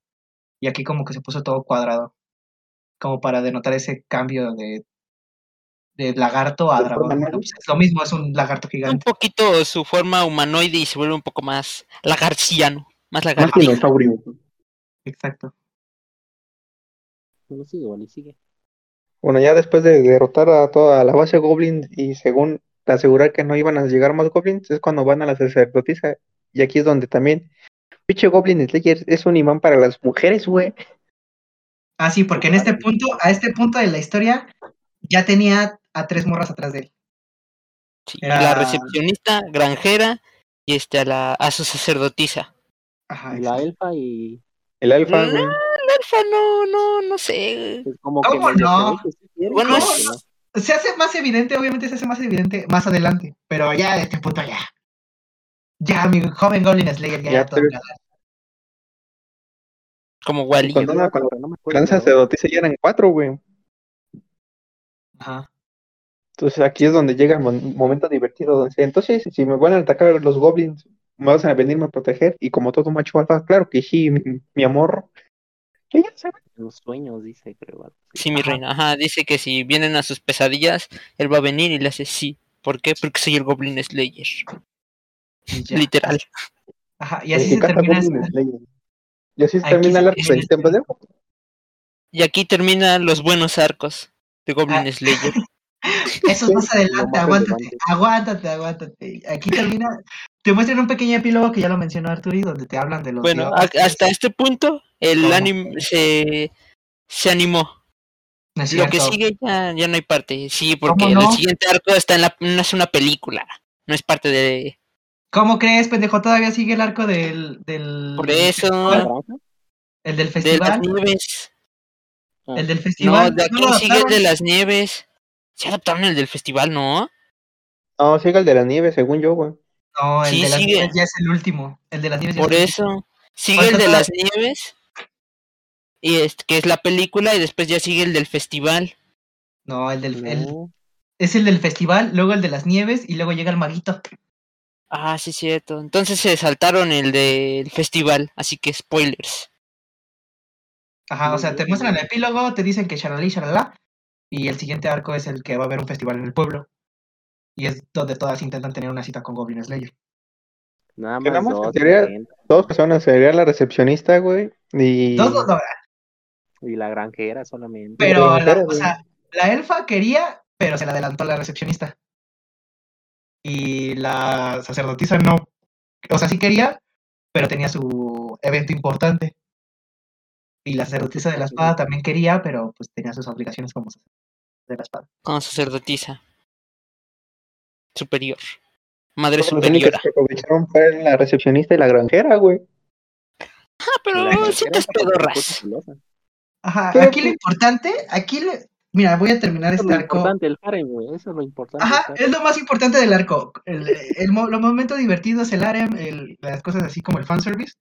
Y aquí como que se puso todo cuadrado. Como para denotar ese cambio de, de lagarto a ¿De dragón. pues, es lo mismo, es un lagarto Un gigante. poquito su forma humanoide y se vuelve un poco más lagarciano. Más Más lagartija. dinosaurio. Exacto. No sigue, Wally, sigue. Bueno, ya después de derrotar a toda la base Goblin y según asegurar que no iban a llegar más Goblins, es cuando van a la sacerdotisa. Y aquí es donde también, pinche Goblin Slayer es un imán para las mujeres, güey. Ah, sí, porque en este punto, a este punto de la historia, ya tenía a tres morras atrás de él. Sí, Era- La recepcionista, granjera y este a la a su sacerdotisa. Ajá, Y la elfa y. El alfa, No. güey. La elfa no, no, no sé. Es como ¿Cómo que no? se ve que sí quiere, Bueno, es- no. Se hace más evidente, obviamente se hace más evidente más adelante, pero ya a este punto ya. Ya, mi joven Goblin Slayer ya, Ya, todo pero-. Como Wally. Cuando la Pero no me acuerdo gran de dónde. sacerdotisa ya eran cuatro, güey. Ajá. Entonces aquí es donde llega el momento divertido. Donde dice, entonces, si me van a atacar los goblins, ¿me vas a venirme a proteger? Y como todo macho alfa, claro que sí, mi, mi amor. Los sueños, dice, creo. Sí, mi Ajá. reina. Ajá, dice que si vienen a sus pesadillas, él va a venir y le hace sí. ¿Por qué? Porque soy el Goblin Slayer. Literal. Ajá, y así se encanta termina. Goblin esa- Slayer. Y así termina el arco termina del templo de Y aquí terminan los buenos arcos de Goblin Ah. Slayer. Eso es más adelante, aguántate, aguántate, aguántate. Aquí termina, te muestran un pequeño epílogo que ya lo mencionó Arturi, donde te hablan de los Bueno, hasta este punto el ¿Cómo? anime se, se animó. No Lo que sigue ya, ya no hay parte. Sí, porque el siguiente arco está en la, no es una película. No es parte de. ¿Cómo crees, pendejo? Todavía sigue el arco del. del Por eso. El del De las festival. nieves. Ah, El del festival. de ¿no lo aquí sigue el de las nieves. Se adaptaron el del festival, ¿no? No, sigue el de la nieve, según yo, güey. No, el Sí, de las sigue. nieves ya es el último. El de las nieves ya Por es el último. eso. Sigue el de las nieves. Y es, que es la película. Y después ya sigue el del festival. No, el del. el- no. es el del festival, luego el de las nieves y luego llega el maguito. Ah, sí, cierto. Entonces se saltaron el del festival. Así que spoilers. Ajá, o sea, te muestran el epílogo, te dicen que shalali, shalala, y el siguiente arco es el que va a haber un festival en el pueblo. Y es donde todas intentan tener una cita con Goblin Slayer. Nada más dos. sería-. Dos personas, sería la recepcionista, güey. Y. Dos lo logran, Y la granjera solamente. pero la, o sea, la elfa quería, pero se la adelantó la recepcionista. Y la sacerdotisa no. O sea, sí quería, pero tenía su evento importante. Y la sacerdotisa de la espada también quería, pero pues tenía sus obligaciones como sacerdotisa de la espada. Como sacerdotisa. Superior. Madre Los superiora. que aprovecharon fueron la recepcionista y la granjera, güey. Ah, pero La se puso pedorras. Ajá, Pero, aquí lo pues- importante, aquí le... Mira, voy a terminar Eso es este lo arco. importante, el harem, güey. Eso es lo importante. Ajá, es lo más importante del arco. El, el mo- los momentos divertidos, el harem, el- las cosas así como el fanservice.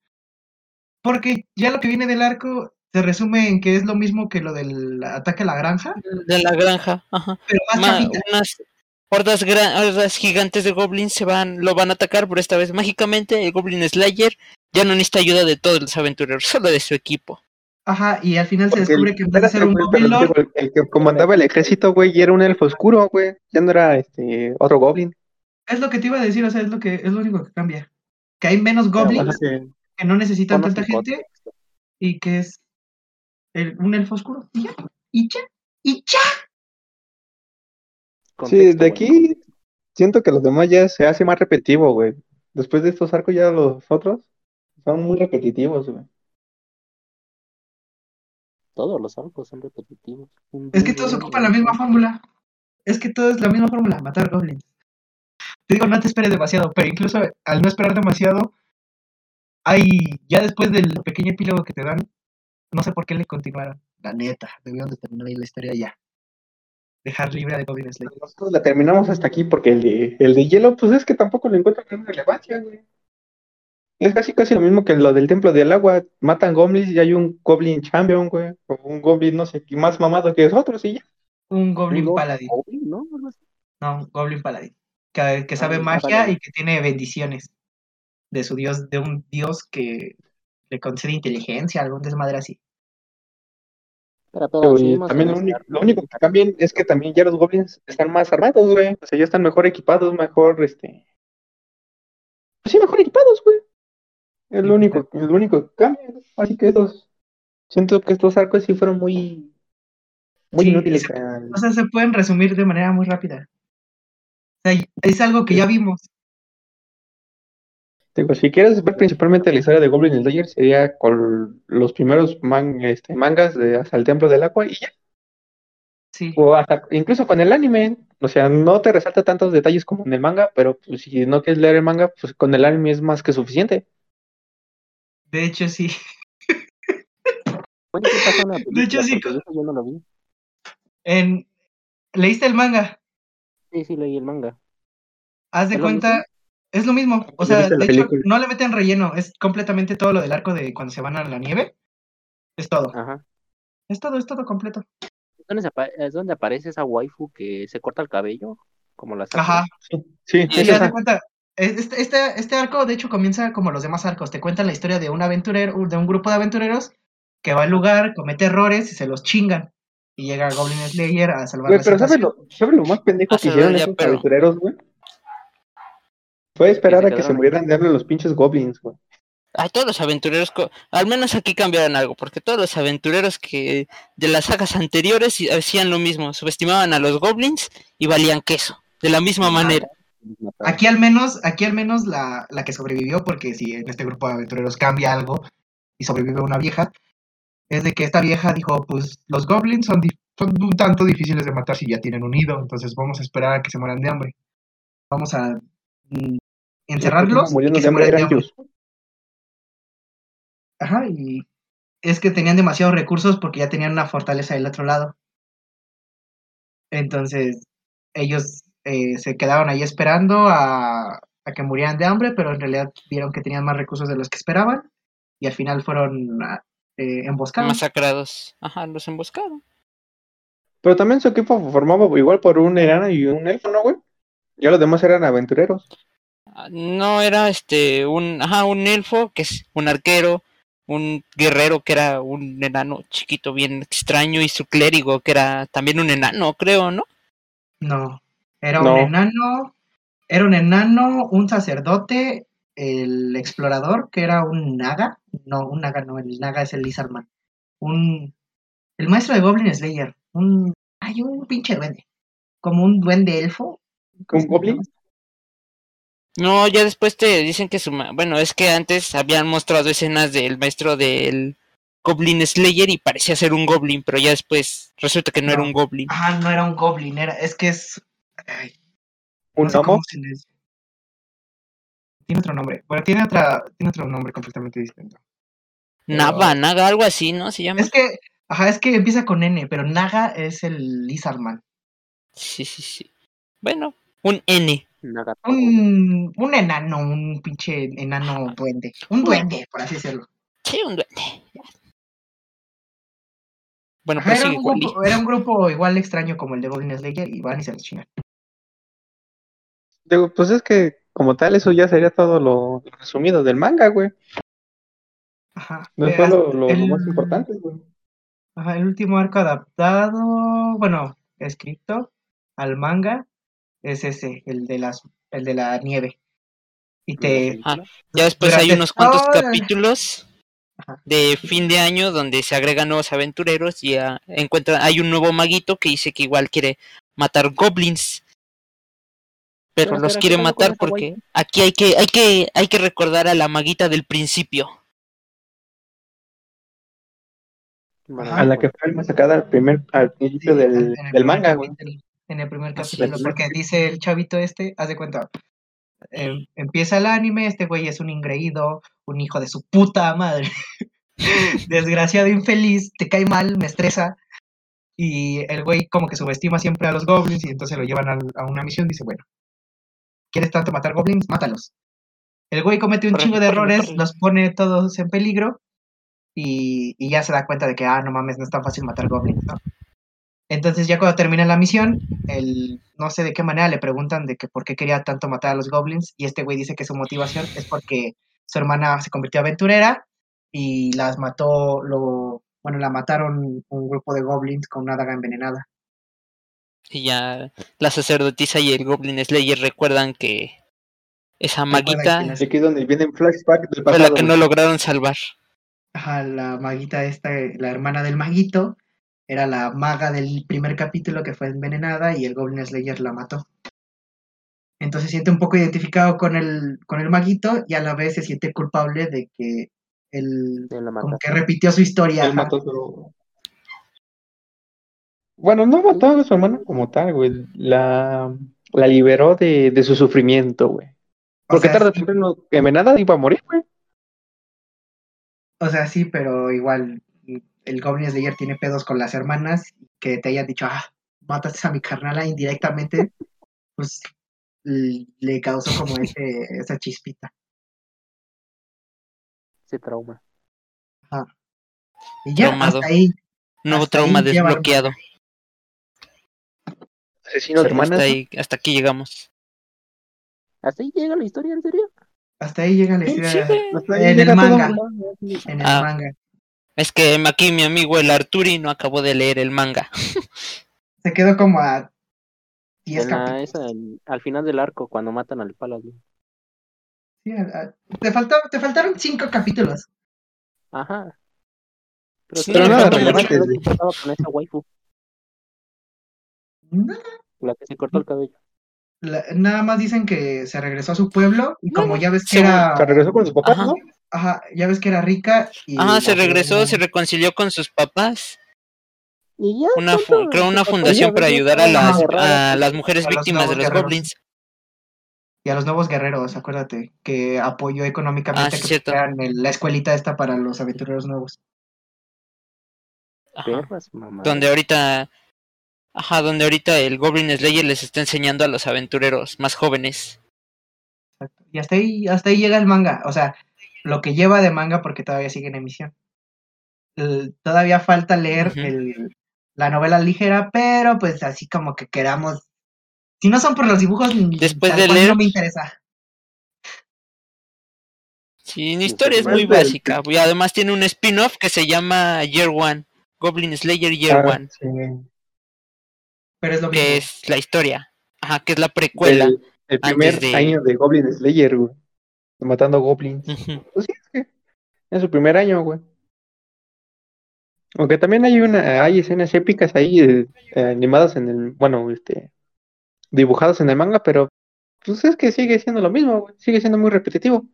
Porque ya lo que viene del arco se resume en que es lo mismo que lo del ataque a la granja, De la granja. Ajá. pero más Ma- unas hordas, gran- hordas gigantes de goblins se van, lo van a atacar, pero esta vez mágicamente el Goblin Slayer ya no necesita ayuda de todos los aventureros, solo de su equipo. Ajá, y al final se descubre el- que en vez de ser un Goblin Lord, el, el que comandaba el ejército, güey, y era un elfo oscuro, güey. Ya no era este otro goblin. es lo que te iba a decir, o sea, es lo que es lo único que cambia. Que hay menos goblins que- que no necesitan tanta gente y que es el- un elfo oscuro. Y ya, y ya, y ya. Sí, Contexto, de güey, aquí siento que los demás ya se hace más repetitivo, güey. Después de estos arcos ya los otros son muy repetitivos, güey. Todos los arcos son repetitivos. Es que todos ocupan la misma fórmula. Es que todo es la misma fórmula, matar goblins. Te digo, no te esperes demasiado, pero incluso al no esperar demasiado, hay, ya después del pequeño epílogo que te dan, no sé por qué le continuaron. La neta, debieron de terminar ahí la historia ya. Dejar libre a Goblin Slayer. Nosotros la terminamos hasta aquí porque el de, el de hielo, pues es que tampoco le encuentran gran relevancia, güey. Es casi casi lo mismo que lo del templo del agua. Matan goblins y hay un goblin champion, güey. O un goblin, no sé, más mamado que otros y ya. Un Goblin Un Paladin. Goblin, ¿no? Un Goblin Paladin. Que, que sabe Ah, magia y que tiene bendiciones de su dios, de un dios que le concede inteligencia, algún desmadre así. Pero, y seguimos también lo único, lo único que cambian es que también ya los goblins están más armados, güey. O sea, ya están mejor equipados, mejor, este. Pues sí, mejor equipados, güey. Es lo único, es lo único que cambia. Así que estos. Siento que estos arcos sí fueron muy. Muy Sí, inútiles. se- O sea, se pueden resumir de manera muy rápida. O sea, es algo que ya vimos. Digo, si quieres ver principalmente la historia de Goblin Slayer, sería con los primeros man- este, mangas de hasta el Templo del Agua y ya. Sí. O hasta incluso con el anime. O sea, no te resalta tantos detalles como en el manga, pero pues, si no quieres leer el manga, pues con el anime es más que suficiente. De hecho, sí. Bueno, ¿qué pasó en la De hecho, sí, yo no lo vi. En... ¿Leíste el manga? Sí, sí, leí el manga. Haz de ¿Es lo cuenta, es lo mismo. O ¿Ya sea, de hecho, película? no le meten relleno. Es completamente todo lo del arco de cuando se van a la nieve. Es todo. Ajá. Es todo, es todo completo. ¿Es donde, es aparece esa waifu que se corta el cabello? Como la Sakura? Ajá. Sí, sí, Sí, cuenta. Este, este, este arco, de hecho, comienza como los demás arcos. Te cuentan la historia de un aventurero, de un grupo de aventureros que va al lugar, comete errores y se los chingan. Y llega Goblin Slayer a salvar Güey, la pero ¿sabes situación. lo, ¿sabes lo más pendejo Ah, que hicieron esos pero- aventureros, güey? Fue esperar se a que se murieran de hambre los pinches goblins, güey. Ay, todos los aventureros, al menos aquí cambiaron algo, porque todos los aventureros que de las sagas anteriores hacían lo mismo, subestimaban a los goblins y valían queso, de la misma manera. Aquí al menos, aquí al menos la, la que sobrevivió, porque si en este grupo de aventureros cambia algo y sobrevive una vieja, es de que esta vieja dijo, pues los goblins son, son un tanto difíciles de matar si ya tienen un nido, entonces vamos a esperar a que se mueran de hambre. Vamos a encerrarlos y Muriendo que de se hambre mueran de eran hambre. ellos. Ajá, y es que tenían demasiados recursos porque ya tenían una fortaleza del otro lado. Entonces, ellos eh, se quedaron ahí esperando a, a que murieran de hambre, pero en realidad vieron que tenían más recursos de los que esperaban y al final fueron ah, eh, emboscados. Masacrados. Ajá, los emboscaron. Pero también su equipo formaba igual por un enano y un elfo, ¿no, güey? Ya los demás eran aventureros. Ah, No era este un ajá, un elfo que es un arquero, un guerrero que era un enano chiquito bien extraño y su clérigo que era también un enano, creo, ¿no? No, era No. un enano, era un enano, un sacerdote, el explorador, que era un naga, no, un naga no, el naga es el Lizardman, un, el maestro de Goblin Slayer, un, hay un pinche duende, como un duende elfo. ¿cómo ¿Un goblin? No, ya después te dicen que su ma- bueno, es que antes habían mostrado escenas del maestro del Goblin Slayer y parecía ser un goblin, pero ya después resulta que no, era un goblin. Ah, no era un goblin, era, es que es, ay, ¿Un no sé cómo gnomo? se les- Tiene otro nombre, bueno, tiene otra, tiene otro nombre completamente distinto. Nava, Naga, algo así, ¿no? Se llama. Es que, ajá, es que empieza con N, pero Naga es el Lizardman. Sí, sí, sí. Bueno, un N. Un, un enano, un pinche enano duende. Un duende, por así decirlo. Sí, un duende. Bueno, pues era, sigue un grupo, era un grupo igual extraño como el de Goblin Slayer y van y se los chingan. Digo, pues es que como tal eso ya sería todo lo lo resumido del manga, güey. Ajá. No eh, fue lo, lo- lo más importante, güey. Ajá, el último arco adaptado, bueno, escrito al manga es ese, el de las, el de la nieve. Y te, Ah, ya después hay unos cuantos toda- capítulos de fin de año donde se agregan nuevos aventureros y ah, encuentran, hay un nuevo maguito que dice que igual quiere matar goblins. Pero Pero los quiere ¿qué pasó con matar porque aquí hay que, hay que, hay que recordar a la maguita del principio. A la que fue masacrada al primer, al principio Sí, del, del manga, güey. En el primer capítulo, porque dice el chavito este, haz de cuenta, em, empieza el anime, este güey es un ingreído, un hijo de su puta madre, desgraciado, infeliz, te cae mal, me estresa, y el güey como que subestima siempre a los goblins y entonces lo llevan a una misión, dice, bueno, ¿quieres tanto matar goblins? Mátalos. El güey comete un chingo de errores, los pone todos en peligro y, y ya se da cuenta de que, ah, no mames, no es tan fácil matar goblins, ¿no? Entonces ya cuando termina la misión, el, no sé de qué manera le preguntan de que por qué quería tanto matar a los goblins y este güey dice que su motivación es porque su hermana se convirtió aventurera y las mató, lo, bueno, la mataron un grupo de goblins con una daga envenenada. Y ya la sacerdotisa y el Goblin Slayer recuerdan que esa Recuerdan maguita aquí es donde viene el flashback del fue pasado. la que no lograron salvar. Ajá, la maguita esta, la hermana del maguito, era la maga del primer capítulo que fue envenenada y el Goblin Slayer la mató. Entonces se siente un poco identificado con el, con el maguito y a la vez se siente culpable de que él De la como que repitió su historia. Él mató su- Bueno, no mató a su hermana como tal, güey. La, la liberó de, de su sufrimiento, güey. O Porque sea, tarde o sí, temprano, envenenada iba a morir, güey. o sea, sí, pero igual el Goblin Slayer tiene pedos con las hermanas que te hayan dicho, ah, mataste a mi carnala indirectamente, pues le causó como ese, esa chispita. Ese trauma. Y ya, Traumado. hasta ahí. Nuevo Hasta trauma ahí desbloqueado. Asesino de hermanas. Hasta, ahí, hasta aquí llegamos. ¿Así llega la historia, en serio? Hasta ahí llega la Sí, historia. Hasta ahí en el manga. en el Ah. manga. Es que aquí mi amigo el Arturi no acabó de leer el manga. Se quedó como a 10 En la- capítulos. al final del arco, cuando matan al Paladín. Sí, te, faltó, te faltaron 5 capítulos. Ajá. Pero, Sí, sí, no, nada pasaba con esa waifu, No, la que se cortó el cabello. la- nada más dicen que se regresó a su pueblo y como ya ves que era... Se regresó con su papá, Ajá. ¿no? Ajá, ya ves que era rica y... Ajá, se regresó, se reconcilió con sus papás. Y ya. Una fu- tonto, creó una fundación para venía ayudar a las, a las mujeres A víctimas de los guerreros. goblins. Y a los nuevos guerreros, acuérdate, que apoyó económicamente Ah, sí, que cierto. pusieran el- la escuelita esta para los aventureros nuevos. Ajá. perras, mamá. Donde ahorita. Ajá, donde ahorita el Goblin Slayer les está enseñando a los aventureros más jóvenes. Exacto. Y hasta ahí, hasta ahí llega el manga. O sea, lo que lleva de manga porque todavía sigue en emisión. El- todavía falta leer el- la novela ligera, pero pues así como que queramos. Si no son por los dibujos, Después de leer- no me interesa. Sí, la historia es muy básica. Y además tiene un spin-off que se llama Year One. Goblin Slayer Year Ah, One. sí. Pero es lo mismo. Que es la historia. Ajá, que es la precuela. El, el primer de- año de Goblin Slayer, güey. Matando goblins. Pues sí, es que es su primer año, güey. Aunque también hay una, hay escenas épicas ahí eh, animadas en el, bueno, este, dibujadas en el manga, pero pues es que sigue siendo lo mismo, güey. Sigue siendo muy repetitivo.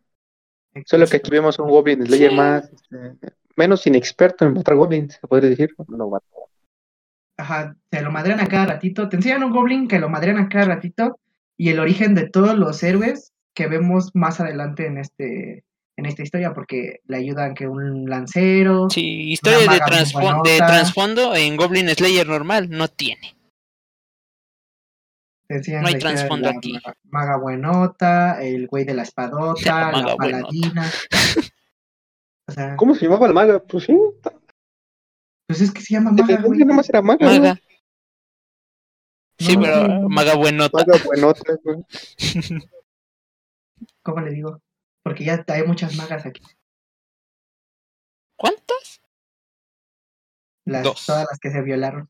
Solo que aquí vemos un Goblin Slayer Sí. más, este, menos inexperto en matar goblins, se podría decir. No Ajá, se lo madrean a cada ratito. Te enseñan un goblin que lo madrean a cada ratito. Y el origen de todos los héroes que vemos más adelante en este en esta historia, porque le ayudan que un lancero. Sí, historia de, de trasfondo en Goblin Slayer normal no tiene. No hay trasfondo aquí. Maga, maga buenota, el güey de la espadota, La paladina. O sea, ¿Cómo se llamaba la maga? Pues sí, pues es que se llama maga, güey. nomás era maga. Sí, No, pero maga buenota. Maga buenota, güey. ¿Cómo le digo? Porque ya hay muchas magas aquí. ¿Cuántas? Las, Dos. Todas las que se violaron.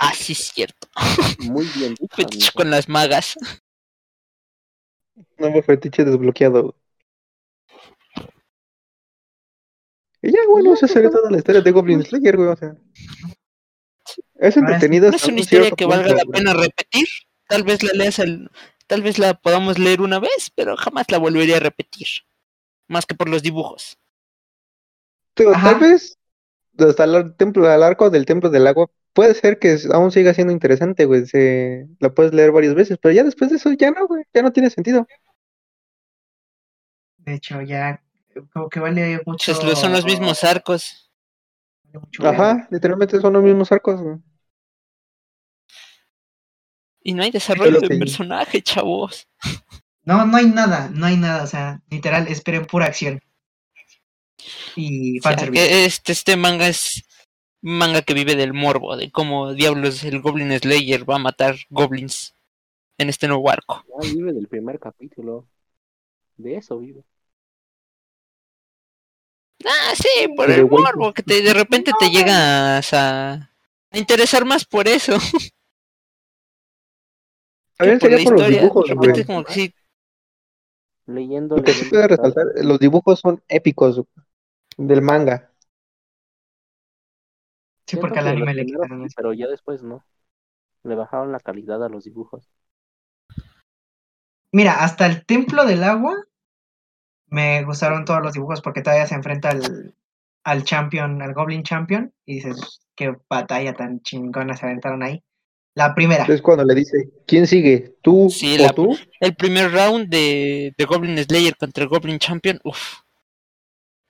Ah, sí, es cierto. muy bien Fetiche con las magas. Nuevo fetiche desbloqueado. güey. Y ya, bueno, esa sería toda la historia de Goblin Slayer, güey, o sea. Es entretenida. No es una un historia que valga la pena repetir. Tal vez la leas el, tal vez la podamos leer una vez, pero jamás la volvería a repetir. Más que por los dibujos. Ajá. tal vez hasta el templo, al arco del templo del agua, puede ser que aún siga siendo interesante, güey. Se, la puedes leer varias veces, pero ya después de eso ya no, güey, ya no tiene sentido. De hecho, ya como que vale mucho. Pues lo- son los mismos arcos. mucho. Ajá, literalmente son los mismos arcos, güey. Y no hay desarrollo de que- personaje, chavos. No, no hay nada, no hay nada. O sea, literal, esperen pura acción. Y O sea, que este, este manga es manga que vive del morbo, de cómo diablos el Goblin Slayer va a matar goblins en este nuevo arco. Ya vive del primer capítulo. De eso vive. Ah, sí, por el morbo, que te, de repente te llegas a, a interesar más por eso. También por la sería por los historia. dibujos, güey. como que sí, Leyendo. Lo que sí puede resaltar, los dibujos son épicos del manga. Sí, Siento porque al los anime le quitaron eso. Pero ya después no. Le bajaron la calidad a los dibujos. Mira, hasta el templo del agua me gustaron todos los dibujos porque todavía se enfrenta al, al champion, al Goblin Champion, y dices, qué batalla tan chingona se aventaron ahí. La primera. Es cuando le dice, ¿quién sigue? ¿Tú Sí, o la- tú? el primer round de, de Goblin Slayer contra el Goblin Champion, uff.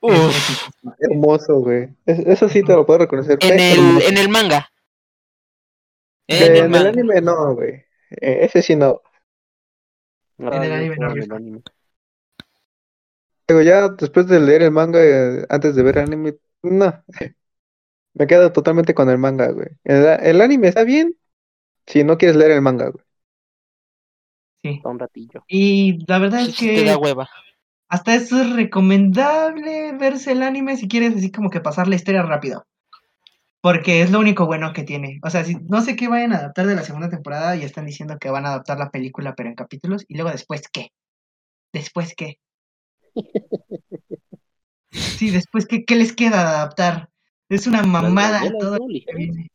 Uf. Hermoso, güey. Es- Eso sí te lo puedo reconocer. En el, en el manga. En el en anime no, güey. Eh, ese sí no. Ah, el anime no en el anime. Digo, ya después de leer el manga, eh, antes de ver el anime, no. Me quedo totalmente con el manga, güey. El, el anime está bien si no quieres leer el manga, güey. Sí. Un ratillo. Y la verdad Sí, es sí te da que hueva. hasta eso es recomendable verse el anime si quieres así como que pasar la historia rápido. Porque es lo único bueno que tiene. O sea, si, no sé qué vayan a adaptar de la segunda temporada y están diciendo que van a adaptar la película pero en capítulos. Y luego después qué. Después qué. Sí, después qué, ¿qué les queda de adaptar? Es una mamada todo lo que viene.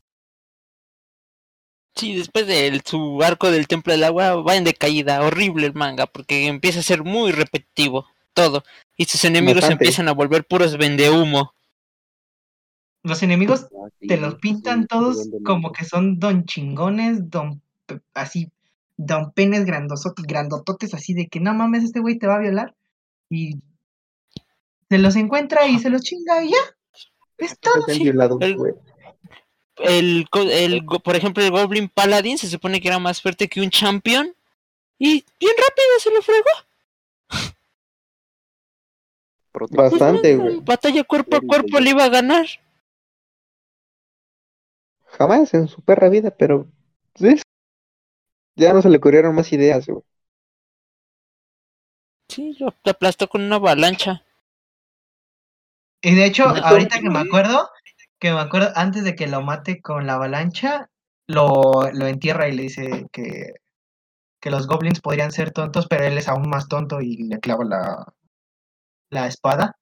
Sí, después de su arco del Templo del Agua va en decaída, horrible el manga, porque empieza a ser muy repetitivo. todo. Y sus enemigos Bastante. empiezan a volver puros vendehumo. Los enemigos Ah, te los pintan todos como que son don chingones, don así, don penes grandosotes, grandototes, así de que no mames, este güey te va a violar. Y se los encuentra y se los chinga y ya. Es todo. El-. El, el, go- por ejemplo, el Goblin Paladin se supone que era más fuerte que un champion. Y bien rápido se lo fregó. Bastante, En güey. batalla cuerpo a cuerpo le iba a ganar. Jamás en su perra vida, pero ¿sí? ya no se le ocurrieron más ideas, güey. Sí, lo aplastó con una avalancha. Y de hecho, ahorita que me acuerdo, que me acuerdo, antes de que lo mate con la avalancha, lo, lo entierra y le dice que, que los goblins podrían ser tontos, pero él es aún más tonto y le clava la, la espada.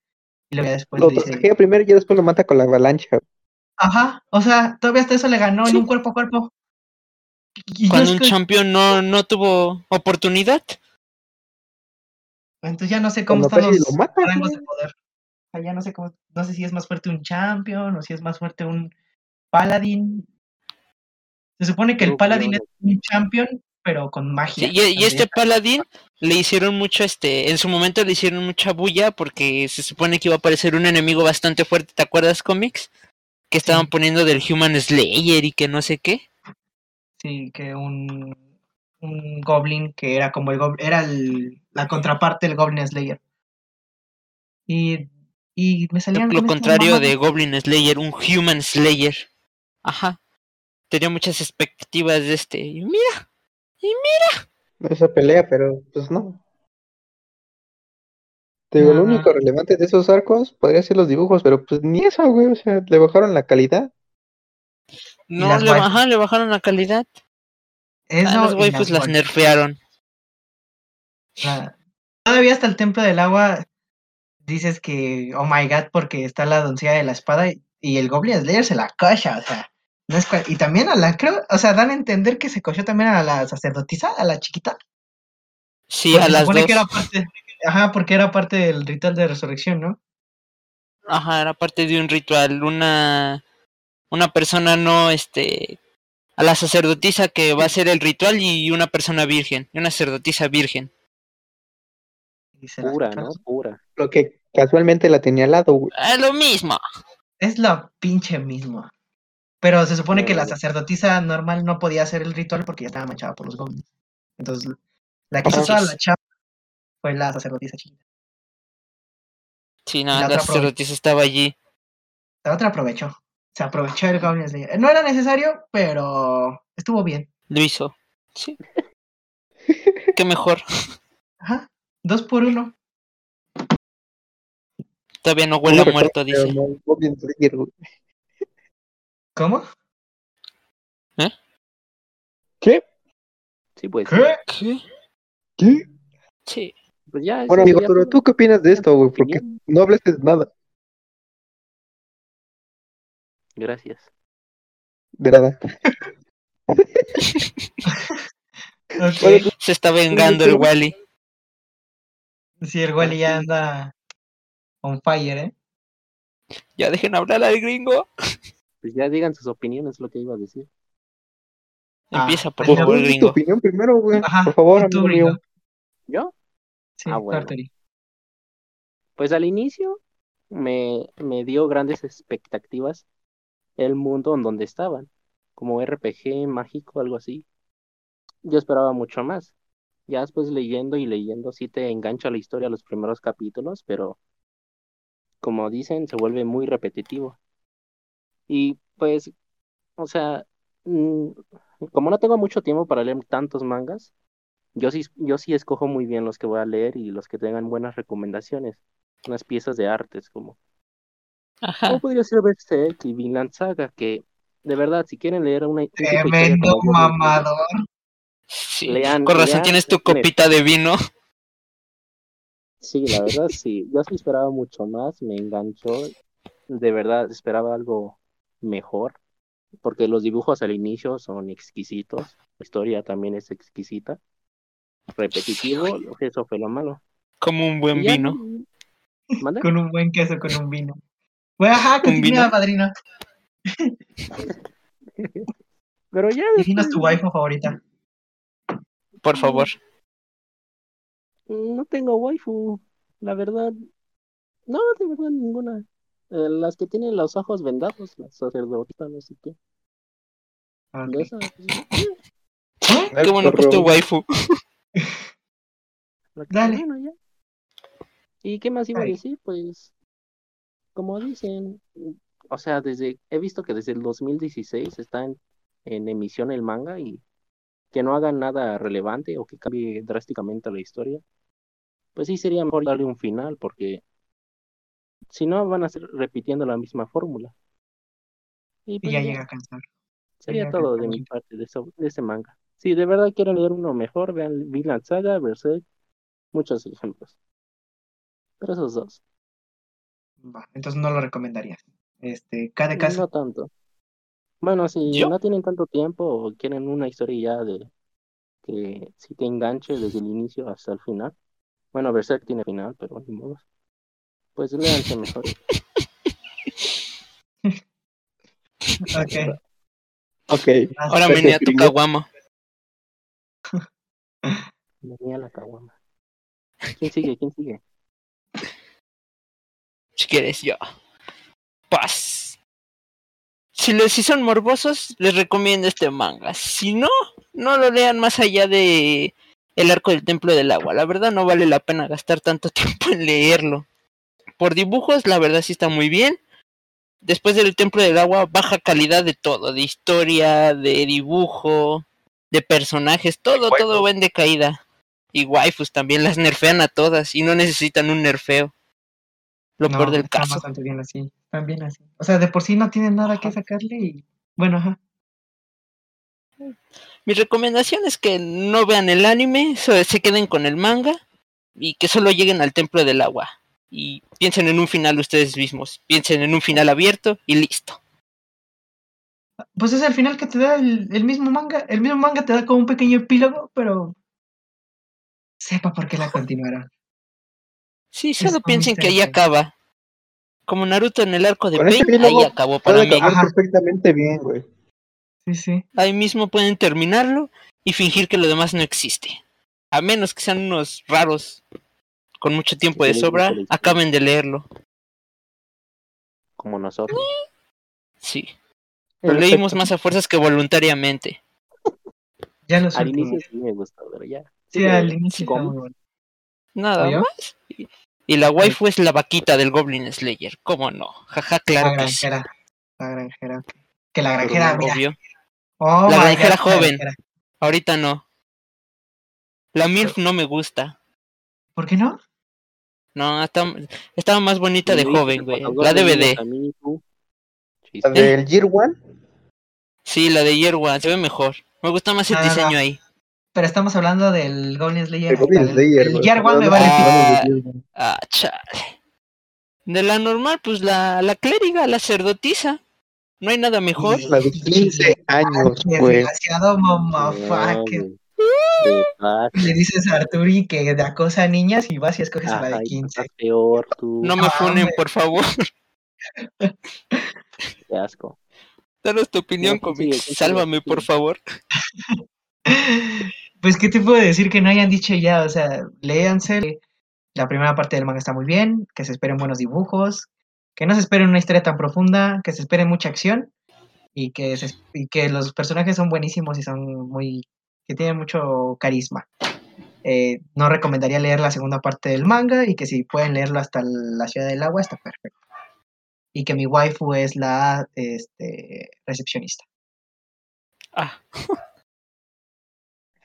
Y luego ya después Lo le dice, primero y ya después lo mata con la avalancha. ajá, o sea, todavía hasta eso le ganó en un cuerpo a cuerpo. Y Cuando un que- champion no, no tuvo oportunidad. entonces ya no sé cómo Cuando están los lo mata, rangos de poder. Ya no sé cómo, no sé si es más fuerte un champion o si es más fuerte un paladín. Se supone que el paladín es un champion, pero con magia. Sí, y, y este paladín le hicieron mucho, este, en su momento le hicieron mucha bulla porque se supone que iba a aparecer un enemigo bastante fuerte, ¿te acuerdas, cómics? Que estaban Sí. poniendo del Human Slayer y que no sé qué. Sí, que un, un goblin que era como el goblin, era el- la contraparte del Goblin Slayer. Y, y me Lo, salían lo contrario de. Goblin Slayer, un Human Slayer. Ajá. Tenía muchas expectativas de este. Y mira, Esa pelea, pero pues no. Te digo, lo único relevante de esos arcos podría ser los dibujos, pero pues ni eso, güey. O sea, le bajaron la calidad. no, le, ajá, le bajaron la calidad. Eso Ah, las y waifus las nerfearon. La- Todavía hasta el Templo del Agua dices que, oh my god, porque está la doncella de la espada y, el Goblin Slayer se la cocha, o sea. No es cual- y también a la, creo, o sea, dan a entender que se cochó también a la sacerdotisa, a la chiquita. Sí, Porque a las supone dos. que era parte, ajá, porque era parte del ritual de resurrección, ¿no? Ajá, era parte de un ritual. Una, una persona no, este, a la sacerdotisa que va a hacer el ritual y una persona virgen, y una sacerdotisa virgen. Pura. ¿no? Pura. Lo que casualmente la tenía al lado, güey. Es lo mismo. Es lo pinche mismo. Pero se supone que la sacerdotisa normal no podía hacer el ritual porque ya estaba manchada por los goblins. Entonces, la que hizo toda la chapa fue la sacerdotisa chiquita. Sí, no, la sacerdotisa estaba allí. La otra aprovechó. Se aprovechó el Goblin Slayer. No era necesario, pero estuvo bien. Lo hizo. Sí. Qué mejor. Ajá. Dos por uno. Todavía no huele a muerto, dice. ¿Cómo? ¿Qué? Sí, pues. ¿Qué? ¿Qué? ¿Qué? Sí. Pues ya. Bueno, amigo ya ¿tú qué opinas de esto, güey? Porque no hablaste de nada. Gracias. De nada. Se está vengando el Wally. Si el Wally ya anda on fire, ¿eh? Ya dejen hablar al gringo. Pues ya digan sus opiniones, lo que iba a decir. Ah, Empieza, por pues, favor, tu gringo. opinión primero, güey. Ajá, Por favor, tú, amigo gringo. mío. ¿Yo? Sí, Ah, bueno. Pues al inicio me, me dio grandes expectativas el mundo en donde estaban, como RPG mágico, algo así. Yo esperaba mucho más. Ya después leyendo y leyendo sí te engancha la historia los primeros capítulos, pero como dicen, se vuelve muy repetitivo. Y pues, o sea, mm, como no tengo mucho tiempo para leer tantos mangas, yo sí, yo sí escojo muy bien los que voy a leer y los que tengan buenas recomendaciones, unas piezas de artes como Ajá. ¿Cómo podría ser Berserk y Vinland Saga? Que, de verdad, si quieren leer una, Tremendo mamador. Sí. Lean- Con razón lean tienes tu copita de vino. Sí, la verdad, sí. Yo sí esperaba mucho más, me enganchó. De verdad, esperaba algo mejor. Porque los dibujos al inicio son exquisitos. La historia también es exquisita. Repetitivo, eso fue lo malo. Como un buen ya, vino. Con un buen queso, con un vino. Bueno, ajá, ¿Un continúa, vino? padrino. Pero ya Dinos tu waifu favorita. Por favor. No tengo waifu, la verdad. No, de verdad ninguna. Eh, las que tienen los ojos vendados, las sacerdotisas, no sé qué. Esas, pues, Qué bueno que es tu waifu. que- Dale. bueno, ya. ¿Y qué más iba a decir? Pues, como dicen, o sea, desde, he visto que desde el 2016 está en, en emisión el manga y que no hagan nada relevante o que cambie drásticamente la historia, pues sí sería mejor darle un final porque si no van a estar repitiendo la misma fórmula. Y pues ya ya, llega a cansar. sería todo de mi parte de, eso- de ese manga. Si de verdad quieren leer uno mejor, vean Vinland Saga, Berserk, muchos ejemplos. Pero esos dos. Va, entonces no lo recomendarías. Este, cada caso. No tanto. Bueno, si ¿Yo? no tienen tanto tiempo o quieren una historia ya de que si te enganche desde el inicio hasta el final. Bueno, Berserk tiene final, pero ni modo. Pues léanse mejor. Ok. Ok. Ahora menea tu caguama. Venía la caguama. ¿Quién sigue? ¿Quién sigue? Si quieres, yo. Paz. Si, les, si son morbosos, les recomiendo este manga. Si no, no lo lean más allá de El Arco del Templo del Agua. La verdad no vale la pena gastar tanto tiempo en leerlo. Por dibujos, la verdad sí está muy bien. Después del Templo del Agua, baja calidad de todo. De historia, de dibujo, de personajes. Todo, todo va en decaída. Y waifus también las nerfean a todas y no necesitan un nerfeo. Lo No, peor del están caso. bastante bien así. Están bien así. O sea, de por sí no tienen nada que sacarle y. Bueno, ajá. Mi recomendación es que no vean el anime, se queden con el manga y que solo lleguen al templo del agua. Y piensen en un final ustedes mismos. Piensen en un final abierto y listo. Pues es el final que te da el, el mismo manga. El mismo manga te da como un pequeño epílogo, pero. Sepa por qué la continuaron. Sí, solo piensen que ahí acaba. Como Naruto en el arco de ese Pain, ahí acabó para mí. perfectamente bien, güey. Sí, sí. Ahí mismo pueden terminarlo y fingir que lo demás no existe. A menos que sean unos raros con mucho tiempo de sobra, acaben de leerlo. Como nosotros. Sí. Lo leímos más a fuerzas que voluntariamente. Ya los Al últimos. inicio sí me gustó, pero ya. Sí, al inicio ¿cómo? Nada ¿Oye? más. Y, y la waifu es la vaquita del Goblin Slayer. ¿Cómo no? Jaja, claro La que sí. granjera. La granjera. Que la granjera, mira. Obvio. Oh, La my granjera God, la joven. granjera. Ahorita no. La MILF no me gusta. ¿Por qué no? No, está- estaba más bonita de joven, que güey. La DVD. La del Year One. Sí, la de Year One. Se ve mejor. Me gusta más el diseño ahí. Pero estamos hablando del Goblin Slayer. El Goblin el- Slayer, El güey. Year One me vale. Ah, chale. De la normal, pues la, la clériga, la sacerdotisa. No hay nada mejor. La de 15 años, güey. Desgraciado No, mamafucker. güey. De verdad. Le dices a Arturi que de acosa a niñas y vas y escoges a la de y 15. estás peor tú. No me Ah, funen, por favor. Qué asco. Danos tu opinión, No, ¿quién sigue? cómics. ¿quién sigue? Sálvame, ¿quién por favor. Pues, ¿qué te puedo decir que no hayan dicho ya? O sea, léanse. La primera parte del manga está muy bien, que se esperen buenos dibujos, que no se esperen una historia tan profunda, que se esperen mucha acción y que, los personajes son buenísimos y son muy... que tienen mucho carisma. Eh, no recomendaría leer la segunda parte del manga y que si pueden leerlo hasta la ciudad del agua está perfecto. Y que mi waifu es la este, recepcionista. Ah,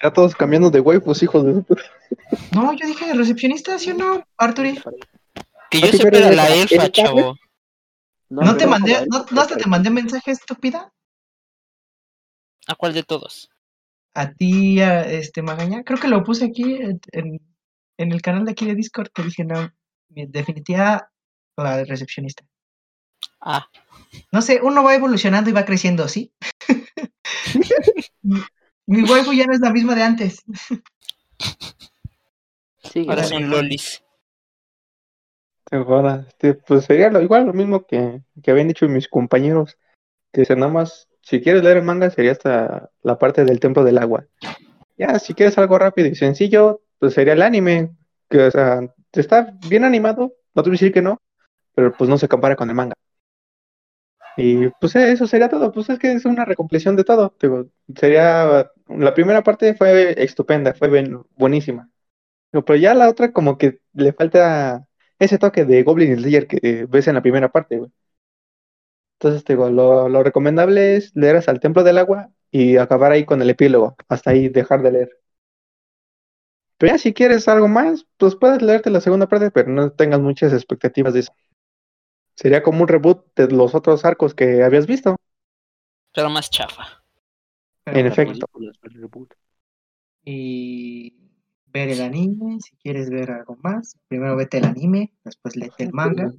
Ya todos cambiando de waifus, hijos de puta. No, yo dije recepcionista, ¿sí o no, Arturi? que ¿A yo sepa pero era la elfa, chavo. ¿No, te mandé, no, no hasta te mandé mensaje estúpida? ¿A cuál de todos? A ti, a este Magaña, creo que lo puse aquí en, en- el canal de aquí de Discord, te dije, no, definitiva la recepcionista. Ah, No sé, uno va evolucionando y va creciendo, ¿sí? mi, waifu ya no es la misma de antes. Sigue, ahora son lolis. Ahora, este, pues sería lo, igual lo mismo que, que habían dicho mis compañeros, que se nada más, si quieres leer el manga sería hasta la parte del templo del agua. Ya, si quieres algo rápido y sencillo, pues sería el anime, que o sea, está bien animado, no te voy a decir que no, pero pues no se compara con el manga. Y pues eso sería todo, pues es que es una recompilación de todo. Digo, sería, la primera parte fue estupenda, fue buenísima. Pero ya la otra como que le falta ese toque de Goblin Slayer que ves en la primera parte, güey. Entonces, digo, lo recomendable es leer hasta el Templo del Agua y acabar ahí con el epílogo, hasta ahí dejar de leer. Pero ya si quieres algo más, pues puedes leerte la segunda parte, pero no tengas muchas expectativas de eso. Sería como un reboot de los otros arcos que habías visto. Pero más chafa. Pero En efecto. Y ver el anime, si quieres ver algo más, primero vete el anime, después léete el manga.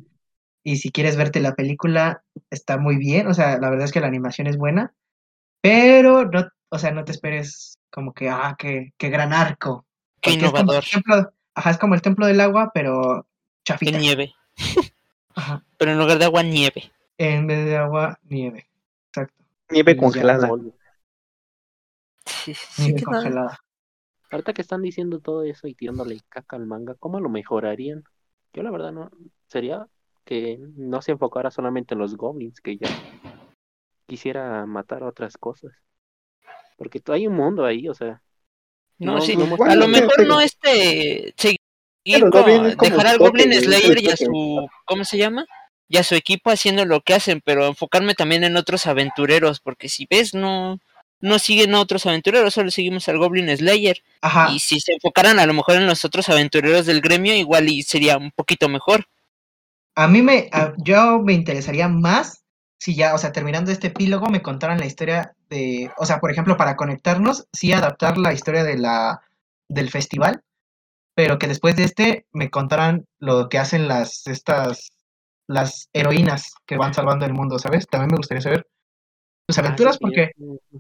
Y si quieres verte la película, está muy bien, o sea, la verdad es que la animación es buena, pero no, o sea, no te esperes como que, ah, qué, qué gran arco. Qué Porque es como innovador. el templo, ajá, es como el templo del agua, pero chafita. nieve. Ajá, Pero en lugar de agua, nieve. en vez de agua, nieve. Exacto. Nieve congelada. Sí, sí Nieve congelada. Ahorita que están diciendo todo eso y tirándole caca al manga, ¿cómo lo mejorarían? Yo la verdad no, sería que no se enfocara solamente en los goblins, que ya quisiera matar otras cosas. Porque hay un mundo ahí, o sea. No, No, sí. no a lo mejor no este dejar al Goblin Slayer y a toque. su ¿cómo se llama? Y a su equipo haciendo lo que hacen, pero enfocarme también en otros aventureros, porque si ves no no siguen a otros aventureros, solo seguimos al Goblin Slayer. Ajá, Y si se enfocaran a lo mejor en los otros aventureros del gremio, igual y sería un poquito mejor. a mí me, a- yo me interesaría más si ya, o sea, terminando este epílogo, me contaran la historia de, o sea, por ejemplo, para conectarnos, sí adaptar la historia de la, del festival, pero que después de este me contaran lo que hacen las, estas, las heroínas que van salvando el mundo, ¿sabes? También me gustaría saber sus Ah, aventuras porque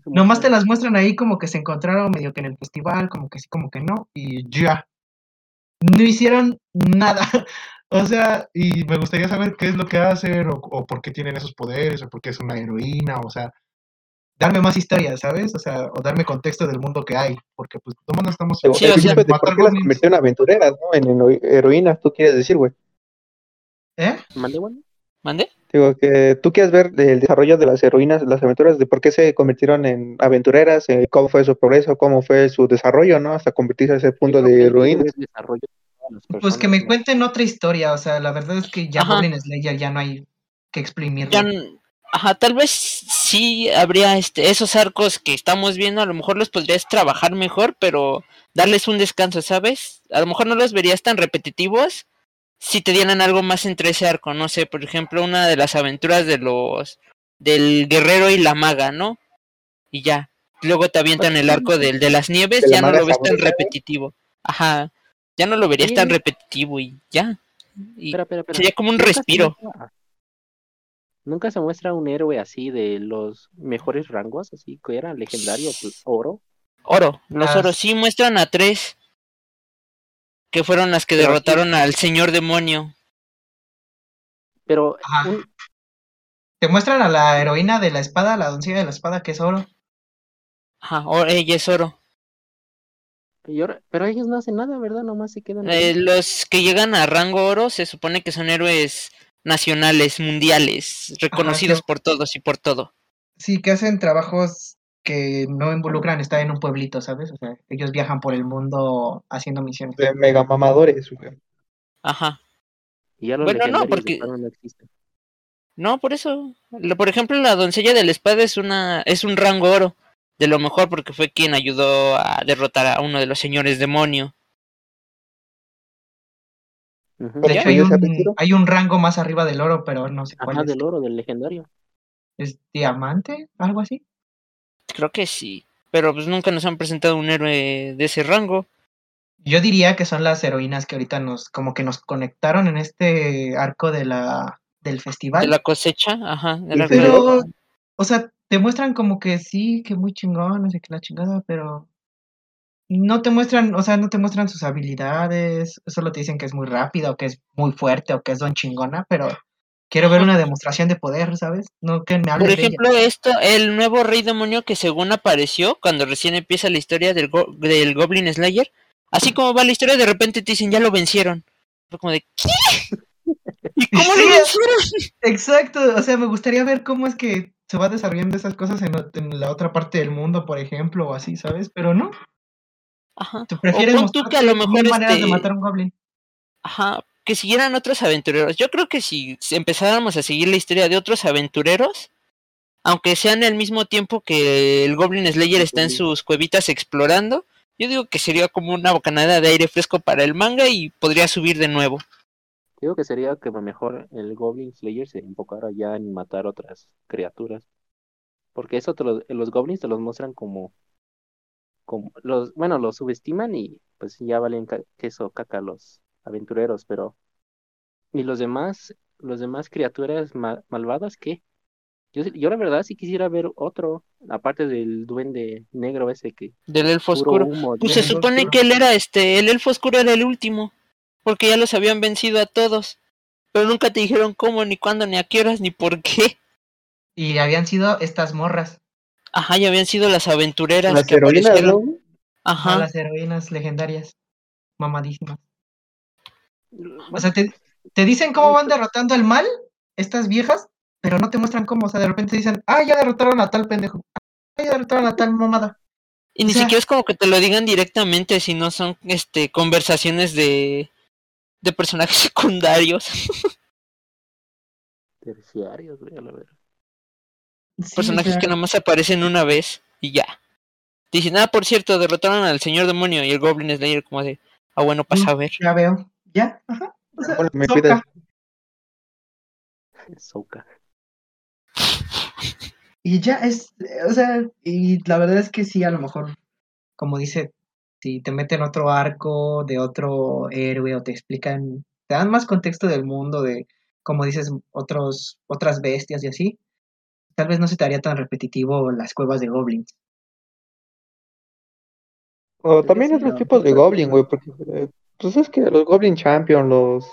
nomás te las muestran ahí como que se encontraron medio que en el festival, como que sí, como que no, y ya. No hicieron nada. O sea, y me gustaría saber qué es lo que hacen, o, o por qué tienen esos poderes, o por qué es una heroína, o sea, darme más historias, ¿sabes? O sea, o darme contexto del mundo que hay, porque pues todos no estamos Sí, o sea, por qué las convirtió en aventureras, ¿no? En hero- heroínas, tú quieres decir, güey. ¿Eh? ¿Mande, bueno? ¿Mande? Digo, que tú quieres ver el desarrollo de las heroínas, las aventuras, de por qué se convirtieron en aventureras, eh, cómo fue su progreso, cómo fue su desarrollo, ¿no? Hasta convertirse a ese punto de heroínas. Pues que me cuenten otra historia, o sea, la verdad es que ya. Goblin Slayer ya no hay que exprimirlo. Ya ajá, tal vez sí habría este esos arcos que estamos viendo, a lo mejor los podrías trabajar mejor, pero darles un descanso, ¿sabes? A lo mejor no los verías tan repetitivos si te dieran algo más entre ese arco, no sé, por ejemplo, una de las aventuras de los del guerrero y la maga, ¿no? Y ya. Luego te avientan el arco del de las nieves, De la ya no lo ves tan repetitivo. Ajá. Ya no lo verías tan repetitivo y ya. Y Espera, espera, espera. sería como un respiro. Nunca se muestra un héroe así de los mejores rangos, así que era legendario, pues, oro. Oro, los Ah, oros sí muestran a tres que fueron las que Pero aquí- derrotaron al señor demonio. Pero Ajá. un- Te muestran a la heroína de la espada, la doncella de la espada, que es oro. Ajá, o- ella es oro. pero ellos no hacen nada, ¿verdad? Nomás se quedan. Eh, los que llegan a rango oro se supone que son héroes nacionales, mundiales, reconocidos por todos y por todo. Sí, que hacen trabajos que no involucran estar en un pueblito, ¿sabes? O sea, ellos viajan por el mundo haciendo misiones. De mega mamadores, güey. Ajá. Y ya los bueno, no, porque- no por eso. Lo- Por ejemplo, la doncella de la espada es una es un rango oro. De lo mejor porque fue quien ayudó a derrotar a uno de los señores demonio. De ¿Cómo hecho, hay un, hay un rango más arriba del oro, pero no sé cuál Ajá, es. del oro, del legendario. ¿Es diamante? ¿Algo así? Creo que sí. Pero pues nunca nos han presentado un héroe de ese rango. Yo diría que son las heroínas que ahorita nos, como que nos conectaron en este arco de la, del festival. De la cosecha, ajá. de la- Pero, o sea, te muestran como que sí, que muy chingón, no sé qué la chingada, pero no te muestran, o sea, no te muestran sus habilidades, solo te dicen que es muy rápido, que es muy fuerte o que es don chingona, pero quiero ver una demostración de poder, ¿sabes? No que me Por de ella. ejemplo, esto, el nuevo rey demonio que según apareció cuando recién empieza la historia del, go- del Goblin Slayer, así como va la historia, de repente te dicen ya lo vencieron. Fue como de ¿qué? ¿Y cómo Sí, lo vencieron? Exacto, o sea, me gustaría ver cómo es que se va desarrollando esas cosas en, o- en la otra parte del mundo, por ejemplo, o así, ¿sabes? Pero no, Ajá. te prefieres tú que a lo mejor, maneras de este- matar a un goblin. Ajá, que siguieran otros aventureros. Yo creo que si empezáramos a seguir la historia de otros aventureros, aunque sean al mismo tiempo que el Goblin Slayer está en sus cuevitas explorando, yo digo que sería como una bocanada de aire fresco para el manga y podría subir de nuevo. Digo que sería que mejor el Goblin Slayer se enfocara ya en matar otras criaturas. Porque eso te lo- los goblins te los muestran como, como los, bueno, los subestiman y pues ya valen ca- queso caca los aventureros, pero y los demás, los demás criaturas ma- malvadas, ¿qué? Yo, yo la verdad sí quisiera ver otro, aparte del duende negro ese que Del elfo oscuro. humo, Pues se supone que él era este, el elfo oscuro era el último, porque ya los habían vencido a todos. Pero nunca te dijeron cómo, ni cuándo, ni a qué horas, ni por qué. Y habían sido estas morras, Ajá, ya habían sido las aventureras Las que heroínas, aparecieron. ¿no? Ajá. las heroínas legendarias, mamadísimas. O sea, te, te dicen cómo van derrotando el mal, estas viejas, pero no te muestran cómo. O sea, de repente dicen, ah, ya derrotaron a tal pendejo. Ah, ya derrotaron a tal mamada. Y ni O sea- siquiera es como que te lo digan directamente, sino son este conversaciones de, de personajes secundarios. terciarios, güey, a la verdad. Sí, personajes o sea, que nomás aparecen una vez y ya. Dicen, ah, por cierto, derrotaron al señor demonio y el Goblin Slayer como de, ah, bueno, pasa a ver. Ya veo. Ya, ajá. O sea, Bueno, me soca. Y ya es, o sea, y la verdad es que sí, a lo mejor, como dice, si te meten otro arco de otro héroe o te explican, te dan más contexto del mundo, de, como dices, otros, otras bestias y así, tal vez no se te haría tan repetitivo las cuevas de goblins. O también otros tipos de goblin, güey, porque eh, pues es que los Goblin Champion, los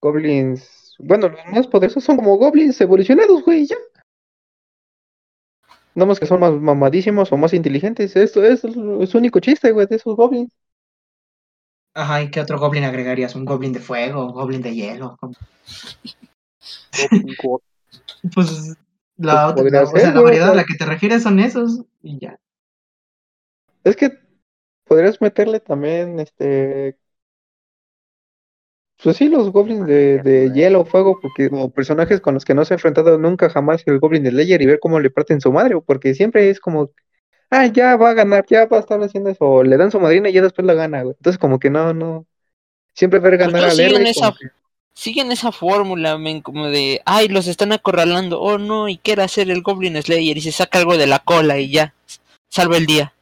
goblins, bueno, los más poderosos son como goblins evolucionados, güey, ya. No más que son más mamadísimos o más inteligentes. Esto es, es su único chiste, güey, de esos goblins. Ajá, ¿y qué otro goblin agregarías? ¿Un goblin de fuego? ¿Un goblin de hielo? Pues la, Pues otra- o sea, ser, la variedad a la que te refieres son esos y ya. Es que podrías meterle también, este, pues sí, los goblins de, de hielo, fuego, porque como personajes con los que no se ha enfrentado nunca jamás el Goblin de Slayer y ver cómo le parten su madre, porque siempre es como, ah, ya va a ganar, ya va a estar haciendo eso, o le dan su madrina y ya después la gana, güey. Entonces como que no, no, siempre ver ganar todos al siguen héroe. esa- que- Siguen esa fórmula, men, como de, ay, los están acorralando, oh no, y quiere hacer el Goblin Slayer y se saca algo de la cola y ya, salva el día.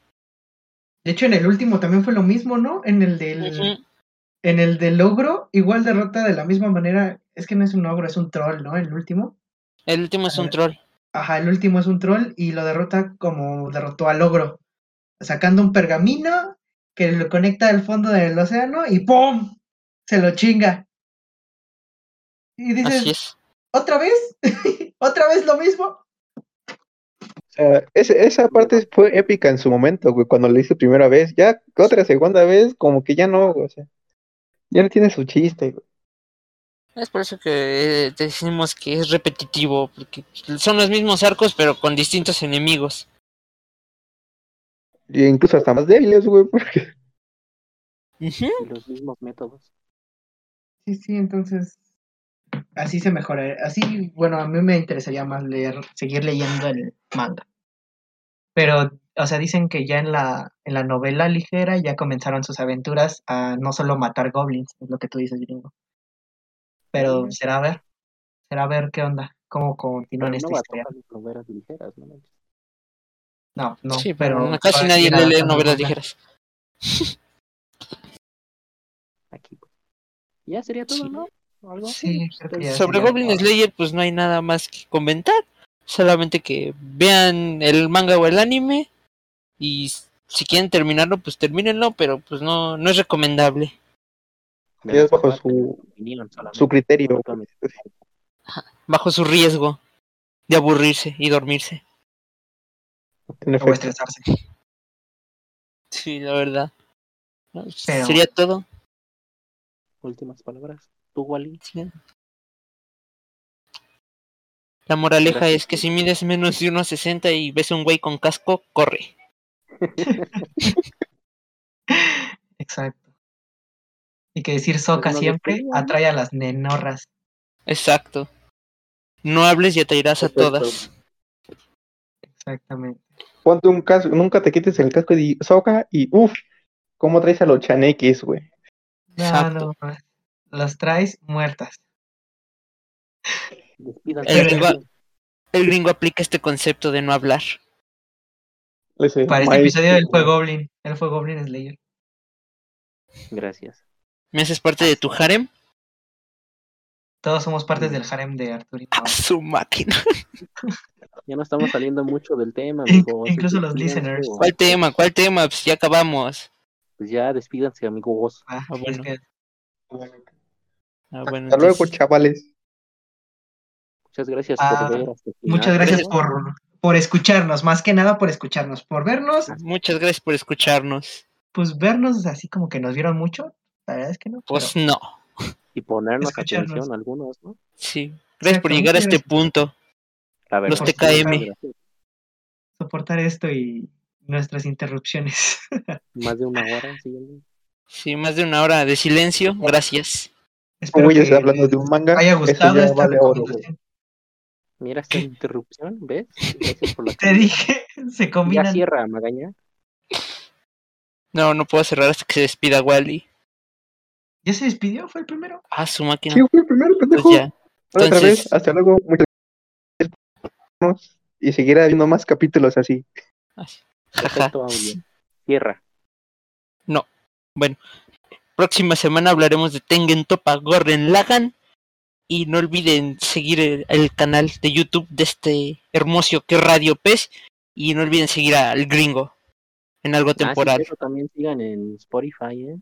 De hecho, en el último también fue lo mismo, ¿no? En el del, en el del ogro, igual derrota de la misma manera. Es que no es un ogro, es un troll, ¿no? El último. El último es un Ah. troll. Ajá, el último es un troll y lo derrota como derrotó al ogro. Sacando un pergamino que lo conecta al fondo del océano y ¡pum! Se lo chinga. Y dices, Así es. ¿otra vez? ¿Otra vez lo mismo? o sea, ese- esa parte fue épica en su momento, güey, cuando lo hice primera vez, ya otra segunda vez, como que ya no, güey, o sea, ya no tiene su chiste, güey. Es por eso que eh, decimos que es repetitivo, porque son los mismos arcos pero con distintos enemigos. Y incluso hasta más débiles, güey, porque los mismos métodos. Sí, sí, entonces así se mejora. Así, bueno, a mí me interesaría más leer, seguir leyendo el manga. Pero, o sea, dicen que ya en la, en la novela ligera ya comenzaron sus aventuras a no solo matar goblins, es lo que tú dices, gringo. Pero será a ver, será a ver qué onda, cómo continúan esta no va a historia. tocar novelas ligeras, ¿no? No, no, sí, pero pero no- casi nadie le lee novelas ligeras. Aquí. pues. Ya sería todo, Sí. ¿no? Pues, ya Sobre Goblin. Slayer, pues no hay nada más que comentar. Solamente que vean el manga o el anime. Y Si quieren terminarlo, pues termínenlo, pero pues no, no es recomendable. Es bajo su-. Su criterio. Bajo su riesgo de aburrirse y dormirse. En O estresarse. Sí, la verdad. Pero- Sería todo. Últimas palabras. ¿Tú, Wally? Sí. La moraleja Gracias. es que si mides menos de 1.60 y ves un güey con casco, corre. Exacto. Y que decir soca siempre atrae a las nenorras. Exacto. No hables y atraerás a todas. Exactamente. Ponte un casco, nunca te quites el casco y soca y uff, ¿cómo traes a los chaneques, güey? No, Exacto. no, las traes muertas. El gringo, el gringo aplica este concepto de no hablar. Ese Para este episodio del fue. Goblin. Él fue Goblin Slayer. Gracias. ¿Me haces parte de tu harem? Todos somos partes del harem de Arturito. A su máquina. Ya no estamos saliendo mucho del tema, amigos. incluso los listeners. ¿Cuál tema? ¿Cuál tema? Pues ya acabamos. Pues ya despídanse, amigos. Ah, Ah, bueno. Ah, bueno, Hasta luego, chavales. Muchas gracias Ah, por ver hasta el Muchas final. gracias Gracias. por, por escucharnos, más que nada por escucharnos. Por vernos, muchas gracias por escucharnos. pues vernos así como que nos vieron mucho. La verdad es que no. Pues pero- no. Y ponernos atención algunos, ¿no? Sí. Gracias por llegar a este punto. La verdad. Los sí, TKM. soportar esto y nuestras interrupciones. Más de una hora siguiendo. Sí, más de una hora de silencio. Gracias. Espero Como ya que está hablando de un manga, haya gustado ya esta vale recomendación. Mira esta interrupción, ¿ves? Gracias por la Te dije, se Ya combinan. cierra, Magaña. No, no puedo cerrar hasta que se despida Wally. ¿Ya se despidió? ¿Fue el primero? Ah, su máquina. Sí, fue el primero, Pues pendejo. ya. Otra Entonces- vez, hasta luego. Muchas gracias. Y seguirá habiendo más capítulos así. Jaja. Perfecto audio. Cierra. Bueno, próxima semana hablaremos de Tengen Topa Gorren Lagan. Y no olviden seguir el, el canal de YouTube de este hermoso que es Radio Pez. Y no olviden seguir al gringo en algo Ah, sí, temporal. también sigan en Spotify, ¿eh?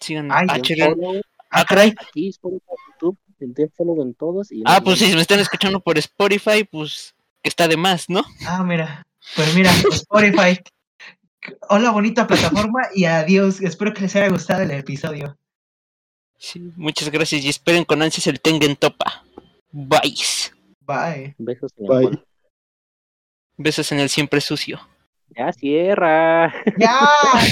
Sigan Ay, ah, follow ah, caray. aquí, Spotify, YouTube, den follow en todos. Y Ah, pues si me están escuchando por Spotify, pues que está de más, ¿no? Ah, mira. Pues mira, Spotify. Hola, bonita plataforma y adiós. Espero que les haya gustado el episodio. Sí, muchas gracias y esperen con ansias el Tengen Topa. Bye. Bye. Besos en el Bye. culo. Besos en el siempre sucio. Ya cierra. ¡Ya!